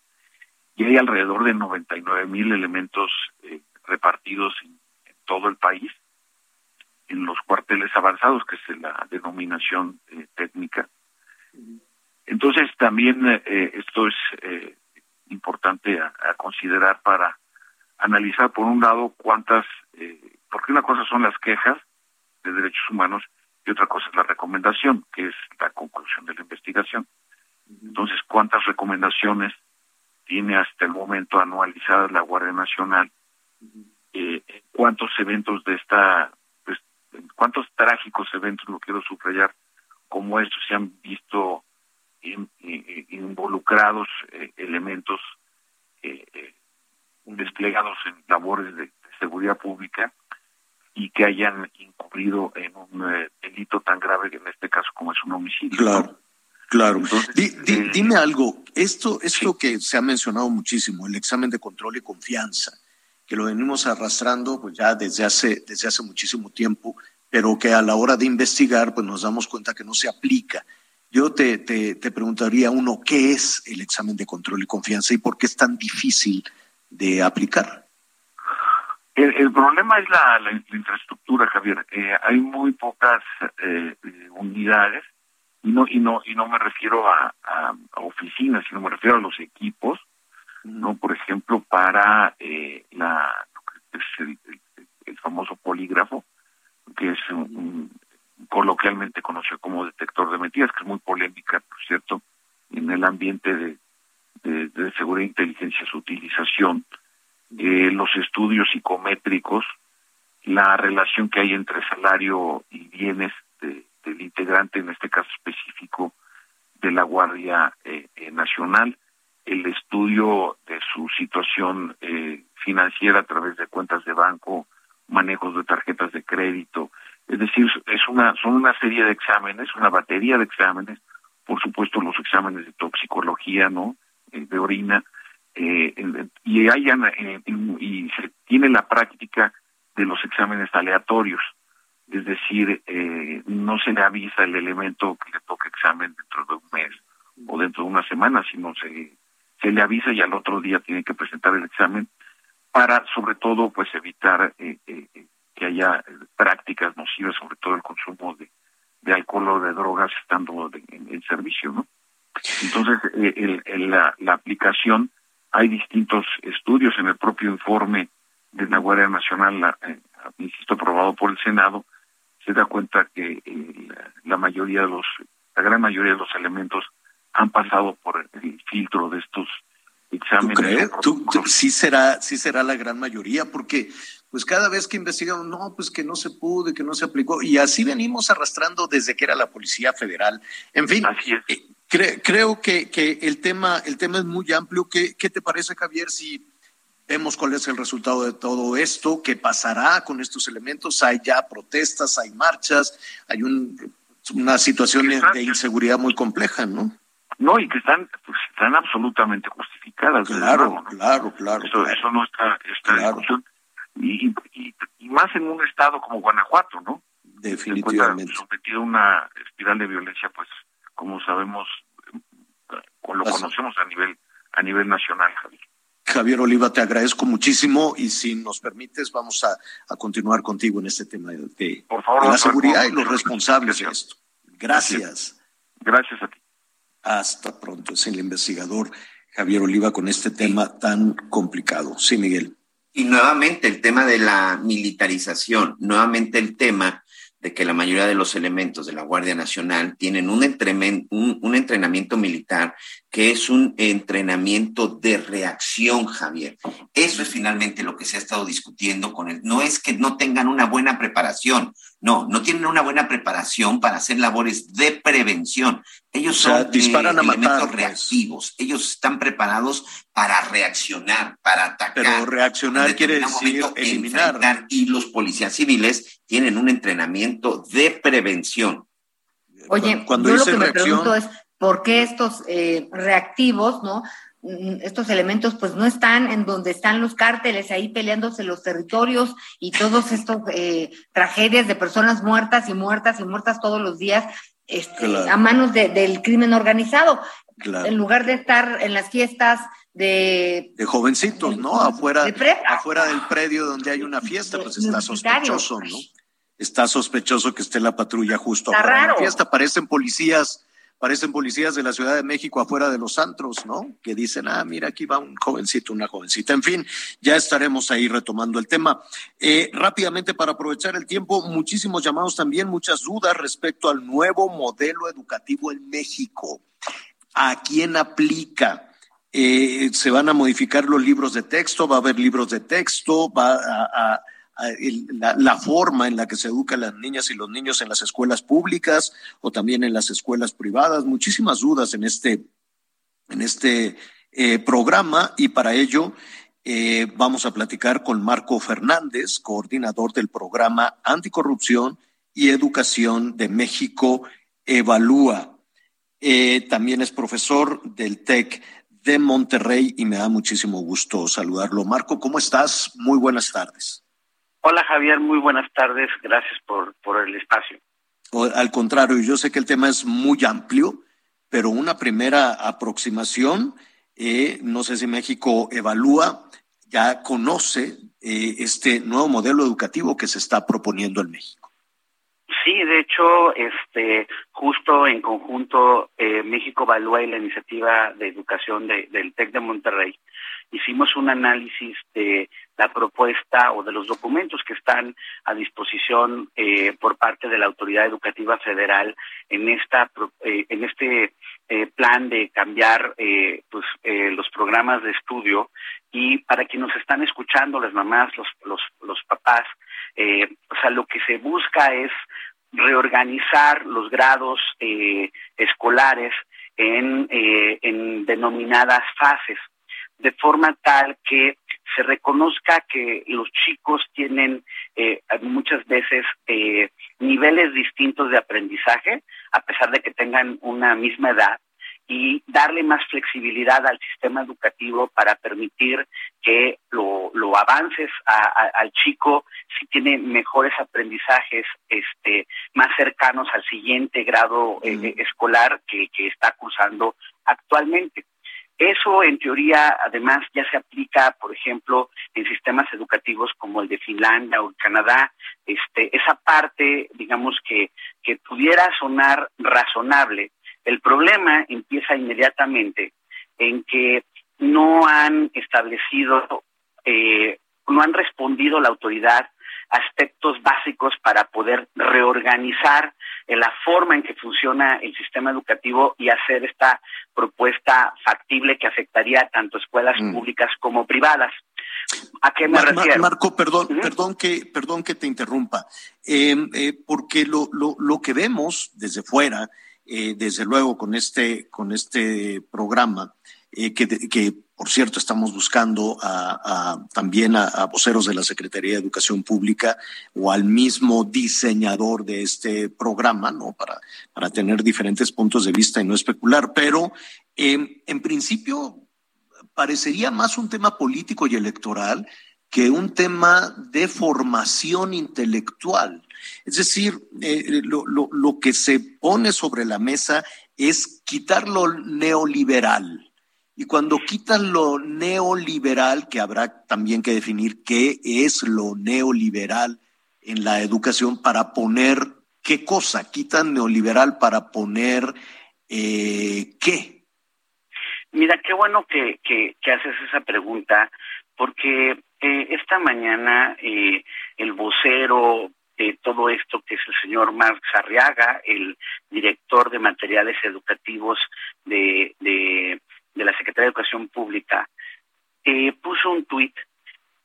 Y hay alrededor de 99 mil elementos eh, repartidos en, todo el país, en los cuarteles avanzados, que es la denominación eh, técnica. Entonces, también eh, esto es importante a considerar para analizar por un lado cuántas, eh, porque una cosa son las quejas de derechos humanos y otra cosa es la recomendación, que es la conclusión de la investigación. Entonces, ¿cuántas recomendaciones tiene hasta el momento anualizadas la Guardia Nacional? Eh, ¿Cuántos eventos de esta, pues, cuántos trágicos eventos, lo quiero subrayar, como estos se han visto in, in, involucrados eh, elementos eh, eh desplegados en labores de, de, seguridad pública y que hayan incurrido en un eh, delito tan grave que en este caso como es un homicidio. Claro. ¿no? Claro. Entonces, di, di, eh, dime algo, esto, esto sí. que se ha mencionado muchísimo, el examen de control y confianza, que lo venimos arrastrando pues ya desde hace, desde hace muchísimo tiempo, pero que a la hora de investigar pues nos damos cuenta que no se aplica. Yo te, te, te preguntaría uno, ¿qué es el examen de control y confianza y por qué es tan difícil de aplicar? El, el problema es la, la, la infraestructura, Javier. Eh, hay muy pocas eh, unidades y no y no y no me refiero a, a, a, oficinas, sino me refiero a los equipos, no, por ejemplo, para eh, la el, el, el, famoso polígrafo, que es un, un, coloquialmente conocido como detector de mentiras, que es muy polémica, por cierto, en el ambiente de de, seguridad e inteligencia, su utilización, eh, los estudios psicométricos, la relación que hay entre salario y bienes de, del integrante, en este caso específico, de la Guardia eh, eh, Nacional, el estudio de su situación eh, financiera a través de cuentas de banco, manejos de tarjetas de crédito, es decir, es una, son una serie de exámenes, una batería de exámenes, por supuesto los exámenes de toxicología, ¿no? De orina eh, y hayan eh, y se tiene la práctica de los exámenes aleatorios es decir eh, no se le avisa el elemento que le toca examen dentro de un mes o dentro de una semana sino se se le avisa y al otro día tiene que presentar el examen para sobre todo pues evitar eh, eh, que haya prácticas nocivas sobre todo el consumo de, de alcohol o de drogas estando de, en, en servicio no entonces, eh, el, el, la, la, aplicación, hay distintos estudios en el propio informe de la Guardia Nacional, la, eh, insisto, aprobado por el Senado, se da cuenta que eh, la, mayoría de los, la gran mayoría de los elementos han pasado por el filtro de estos ¿Tú exámenes. crees? ¿Tú- tú- sí será, sí será la gran mayoría, porque pues cada vez que investigamos, no, pues que no se pudo y que no se aplicó, y así venimos arrastrando desde que era la Policía Federal. En fin, eh, cre- creo que, que el tema, el tema es muy amplio. ¿Qué, ¿Qué te parece, Javier, si vemos cuál es el resultado de todo esto? ¿Qué pasará con estos elementos? Hay ya protestas, hay marchas, hay un, una situación de, inseguridad muy compleja, ¿no? No, y que están, pues, están absolutamente justificadas. Claro, claro, claro. Eso, eso no está, está en discusión. Y, y, y más en un estado como Guanajuato, ¿no? Definitivamente. sometido a una espiral de violencia, pues, como sabemos, o lo Así. conocemos a nivel a nivel nacional, Javier. Javier Oliva, te agradezco muchísimo y si nos permites vamos a, a continuar contigo en este tema de, de- Por favor, de la seguridad y los responsables de esto. Gracias. Gracias a ti. Hasta pronto. Es el investigador Javier Oliva con este tema tan complicado. Sí, Miguel. Y nuevamente el tema de la militarización, nuevamente el tema de que la mayoría de los elementos de la Guardia Nacional tienen un, un, un entrenamiento militar que es un entrenamiento de reacción, Javier. Eso es finalmente lo que se ha estado discutiendo con él. No es que no tengan una buena preparación, no, no tienen una buena preparación para hacer labores de prevención. Ellos O sea, son disparan a elementos matar, pues. reactivos. Ellos están preparados para reaccionar, para atacar. Pero reaccionar En quiere decir momento, eliminar. enfrentar, Y los policías civiles tienen un entrenamiento de prevención. Oye, Cuando yo lo que me reacción- pregunto es por qué estos eh, reactivos, ¿no? Mm, Estos elementos pues no están en donde están los cárteles ahí peleándose los territorios y todos estos eh, tragedias de personas muertas y muertas y muertas todos los días este, Claro. a manos de- del crimen organizado. Claro. En lugar de estar en las fiestas de De jovencitos, ¿no? Afuera, De afuera del predio donde hay una fiesta, pues está sospechoso, ¿no? Está sospechoso que esté la patrulla justo Está afuera de la raro. fiesta. Parecen policías, parecen policías de la Ciudad de México afuera de los antros, ¿no? Que dicen, ah, mira, aquí va un jovencito, una jovencita. En fin, ya estaremos ahí retomando el tema. Eh, rápidamente, para aprovechar el tiempo, muchísimos llamados también, muchas dudas respecto al nuevo modelo educativo en México. ¿A quién aplica? Eh, ¿Se van a modificar los libros de texto? ¿Va a haber libros de texto? ¿Va a, la, forma en la que se educan las niñas y los niños en las escuelas públicas o también en las escuelas privadas? Muchísimas dudas en este, en este eh, programa y para ello eh, vamos a platicar con Marco Fernández, coordinador del programa Anticorrupción y Educación de México Evalúa. Eh, también es profesor del TEC de Monterrey y me da muchísimo gusto saludarlo. Marco, ¿cómo estás? Muy buenas tardes. Hola Javier, muy buenas tardes. Gracias por, por el espacio. O, al contrario, yo sé que el tema es muy amplio, pero una primera aproximación, eh, no sé si México evalúa, ya conoce eh, este nuevo modelo educativo que se está proponiendo en México. Sí, de hecho, este, justo en conjunto eh, México Evalúa y la iniciativa de educación de- del TEC de Monterrey hicimos un análisis de la propuesta o de los documentos que están a disposición eh, por parte de la autoridad educativa federal en esta eh, en este eh, plan de cambiar eh, pues eh, los programas de estudio. Y para quienes nos están escuchando las mamás los los, los papás o sea lo que se busca es reorganizar los grados escolares en, eh, en denominadas fases, de forma tal que se reconozca que los chicos tienen eh, muchas veces eh, niveles distintos de aprendizaje, a pesar de que tengan una misma edad, y darle más flexibilidad al sistema educativo para permitir que lo, lo avances a- a- al chico si tiene mejores aprendizajes este más cercanos al siguiente grado eh, eh, escolar que, que está cursando actualmente. Eso, en teoría, además, ya se aplica, por ejemplo, en sistemas educativos como el de Finlandia o Canadá. Este, esa parte, digamos que, que pudiera sonar razonable. El problema empieza inmediatamente en que no han establecido, eh, no han respondido la autoridad aspectos básicos para poder reorganizar en la forma en que funciona el sistema educativo y hacer esta propuesta factible que afectaría tanto escuelas Mm. públicas como privadas. ¿A qué me Mar- refiero? Marco, perdón, perdón que, perdón que te interrumpa, Eh, eh, porque lo, lo, lo que vemos desde fuera, eh, desde luego con este, con este programa, eh, que, por cierto estamos buscando a, también a, a voceros de la Secretaría de Educación Pública o al mismo diseñador de este programa, ¿no? Para, para tener diferentes puntos de vista y no especular, pero eh, en principio parecería más un tema político y electoral que un tema de formación intelectual. Es decir, eh, lo, lo- lo que se pone sobre la mesa es quitar lo neoliberal. Y cuando quitan lo neoliberal, que habrá también que definir qué es lo neoliberal en la educación para poner qué cosa, quitan neoliberal para poner eh, qué. Mira, qué bueno que, que, que haces esa pregunta, porque eh, esta mañana eh, el vocero de todo esto, que es el señor Marx Arriaga, el director de materiales educativos de, de, de la Secretaría de Educación Pública, eh, puso un tuit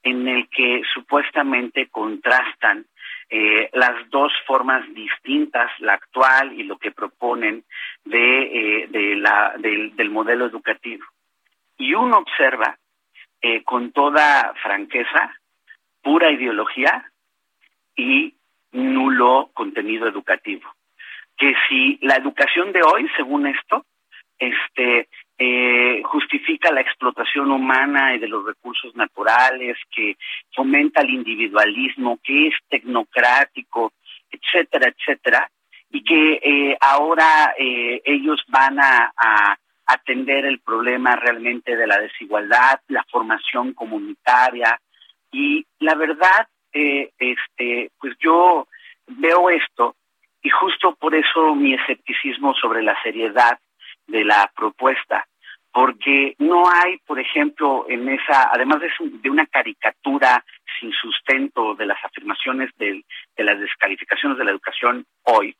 en el que supuestamente contrastan eh, las dos formas distintas, la actual y lo que proponen de, eh, del, del modelo educativo. Y uno observa eh, con toda franqueza pura ideología y nulo contenido educativo. Que si la educación de hoy, según esto, este eh, justifica la explotación humana y de los recursos naturales, que fomenta el individualismo, que es tecnocrático, etcétera, etcétera, y que eh, ahora eh, ellos van a, a atender el problema realmente de la desigualdad, la formación comunitaria y la verdad, eh, este, pues yo veo esto y justo por eso mi escepticismo sobre la seriedad de la propuesta, porque no hay, por ejemplo, en esa, además de, su- de una caricatura sin sustento de las afirmaciones del- de las descalificaciones de la educación hoy,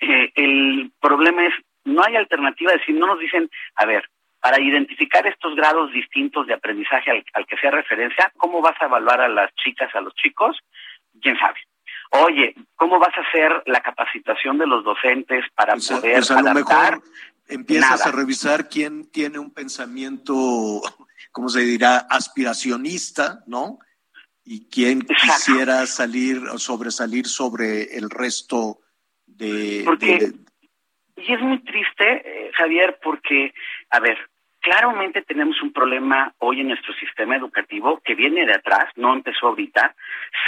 eh, el problema es, no hay alternativa, es decir, no nos dicen, a ver, para identificar estos grados distintos de aprendizaje al, al que sea referencia, ¿cómo vas a evaluar a las chicas, a los chicos? ¿Quién sabe? Oye, ¿cómo vas a hacer la capacitación de los docentes para poder Pues a lo adaptar? mejor empiezas Nada. a revisar quién tiene un pensamiento, ¿cómo se dirá?, aspiracionista, ¿no? Y quién quisiera salir o sobresalir sobre el resto de... Porque- de- Y es muy triste, eh, Javier, porque, a ver, claramente tenemos un problema hoy en nuestro sistema educativo que viene de atrás, no empezó ahorita,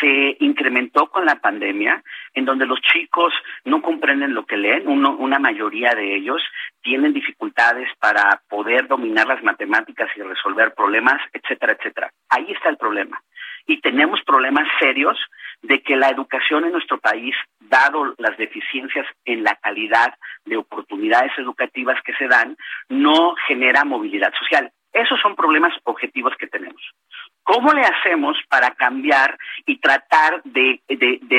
se incrementó con la pandemia, en donde los chicos no comprenden lo que leen, uno- una mayoría de ellos tienen dificultades para poder dominar las matemáticas y resolver problemas, etcétera, etcétera. Ahí está el problema. Y tenemos problemas serios de que la educación en nuestro país, dado las deficiencias en la calidad de oportunidades educativas que se dan, no genera movilidad social. Esos son problemas objetivos que tenemos. ¿Cómo le hacemos para cambiar y tratar de,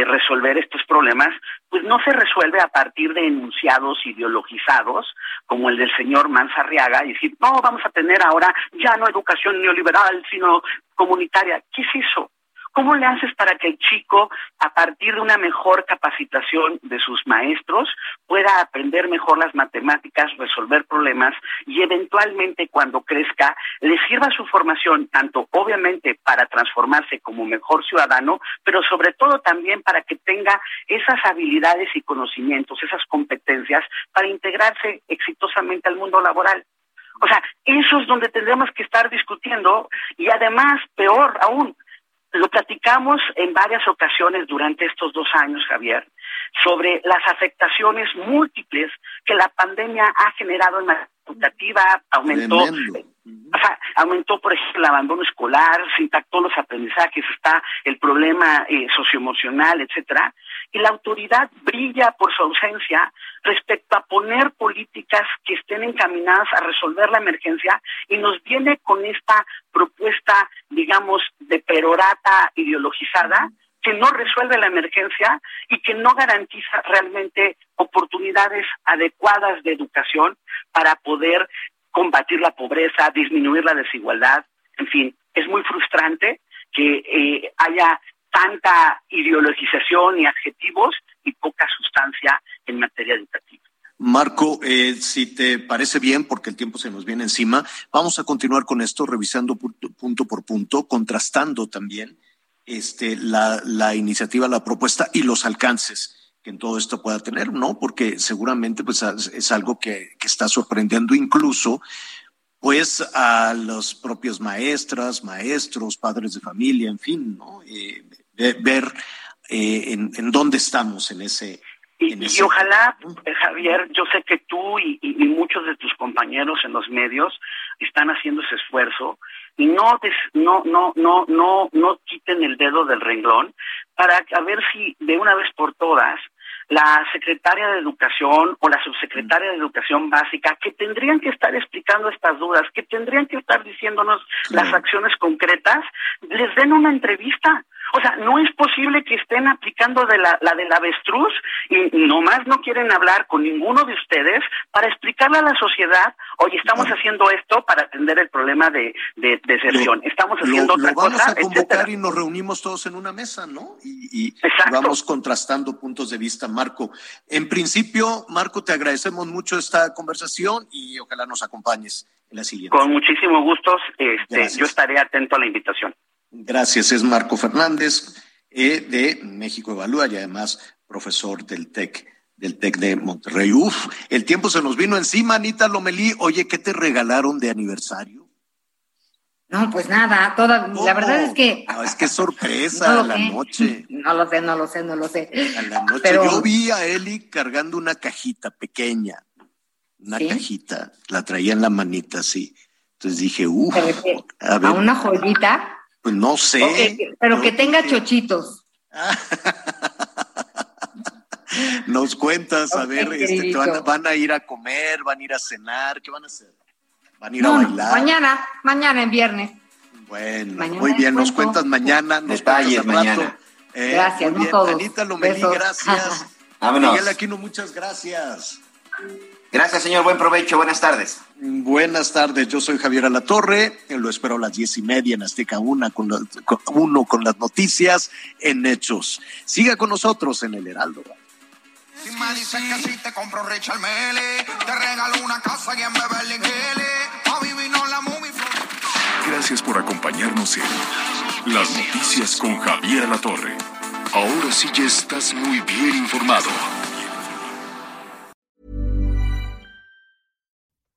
resolver estos problemas? Pues no se resuelve a partir de enunciados ideologizados como el del señor Manzarriaga y decir, no, vamos a tener ahora ya no educación neoliberal, sino comunitaria. ¿Qué es eso? ¿Cómo le haces para que el chico, a partir de una mejor capacitación de sus maestros, pueda aprender mejor las matemáticas, resolver problemas y eventualmente cuando crezca le sirva su formación tanto obviamente para transformarse como mejor ciudadano, pero sobre todo también para que tenga esas habilidades y conocimientos, esas competencias para integrarse exitosamente al mundo laboral? O sea, eso es donde tendremos que estar discutiendo y además, peor aún, lo platicamos en varias ocasiones durante estos dos años, Javier, sobre las afectaciones múltiples que la pandemia ha generado en la educativa, aumentó, o sea, aumentó, por ejemplo, el abandono escolar, se impactó los aprendizajes, está el problema eh, socioemocional, etcétera, y la autoridad brilla por su ausencia respecto a poner políticas que estén encaminadas a resolver la emergencia y nos viene con esta propuesta, digamos, de perorata ideologizada que no resuelve la emergencia y que no garantiza realmente oportunidades adecuadas de educación para poder combatir la pobreza, disminuir la desigualdad, en fin, es muy frustrante que eh, haya tanta ideologización y adjetivos y poca sustancia en materia educativa. Marco, eh, si te parece bien, porque el tiempo se nos viene encima, vamos a continuar con esto, revisando punto, por punto, contrastando también este, la, la, iniciativa, la propuesta y los alcances que en todo esto pueda tener, ¿no? Porque seguramente pues, es algo que, que está sorprendiendo incluso pues a los propios maestras, maestros, padres de familia, en fin, ¿no? Eh, ver eh, en, en, dónde estamos en ese, y, ojalá, eh, Javier, yo sé que tú y, muchos de tus compañeros en los medios están haciendo ese esfuerzo y no no no no no no quiten el dedo del renglón para a ver si de una vez por todas la secretaria de Educación o la subsecretaria de Educación Básica, que tendrían que estar explicando estas dudas, que tendrían que estar diciéndonos las acciones concretas, les den una entrevista. O sea, no es posible que estén aplicando de la, la del avestruz y nomás no quieren hablar con ninguno de ustedes para explicarle a la sociedad, oye, estamos haciendo esto para atender el problema de, de deserción, estamos haciendo otra vamos cosa, a convocar y nos reunimos todos en una mesa, ¿no? Y, y vamos contrastando puntos de vista, Marco. En principio, Marco, te agradecemos mucho esta conversación y ojalá nos acompañes en la siguiente. Con muchísimo gusto, este, yo estaré atento a la invitación. Gracias, es Marco Fernández eh, de México Evalúa y además profesor del TEC, del TEC de Monterrey. Uf, el tiempo se nos vino encima, Anita Lomelí. Oye, ¿qué te regalaron de aniversario? No, pues nada, toda, la verdad es que... No, es que sorpresa, [LAUGHS] a la noche. No lo sé, no lo sé, no lo sé. A la noche yo vi a Eli cargando una cajita pequeña, una cajita, la traía en la manita así. Entonces dije, uff, a, a una joyita. Pues no sé. pero que tenga chochitos. [LAUGHS] Nos cuentas, a ver, este, van, a ir a comer, van a ir a cenar, ¿qué van a hacer? ¿Van a ir a bailar? Mañana, mañana en viernes. Bueno, muy bien, nos cuentas mañana, nos Detalles mañana. Eh, gracias, no todos. Anita Lomelí, gracias. [LAUGHS] Vámonos. Miguel Aquino, muchas gracias. Gracias, señor. Buen provecho. Buenas tardes. Buenas tardes. Yo soy Javier Alatorre. Lo espero a las diez y media en Azteca una con, uno con las noticias en Hechos. Siga con nosotros en el Heraldo. Gracias por acompañarnos en Las Noticias con Javier Alatorre. Ahora sí ya estás muy bien informado.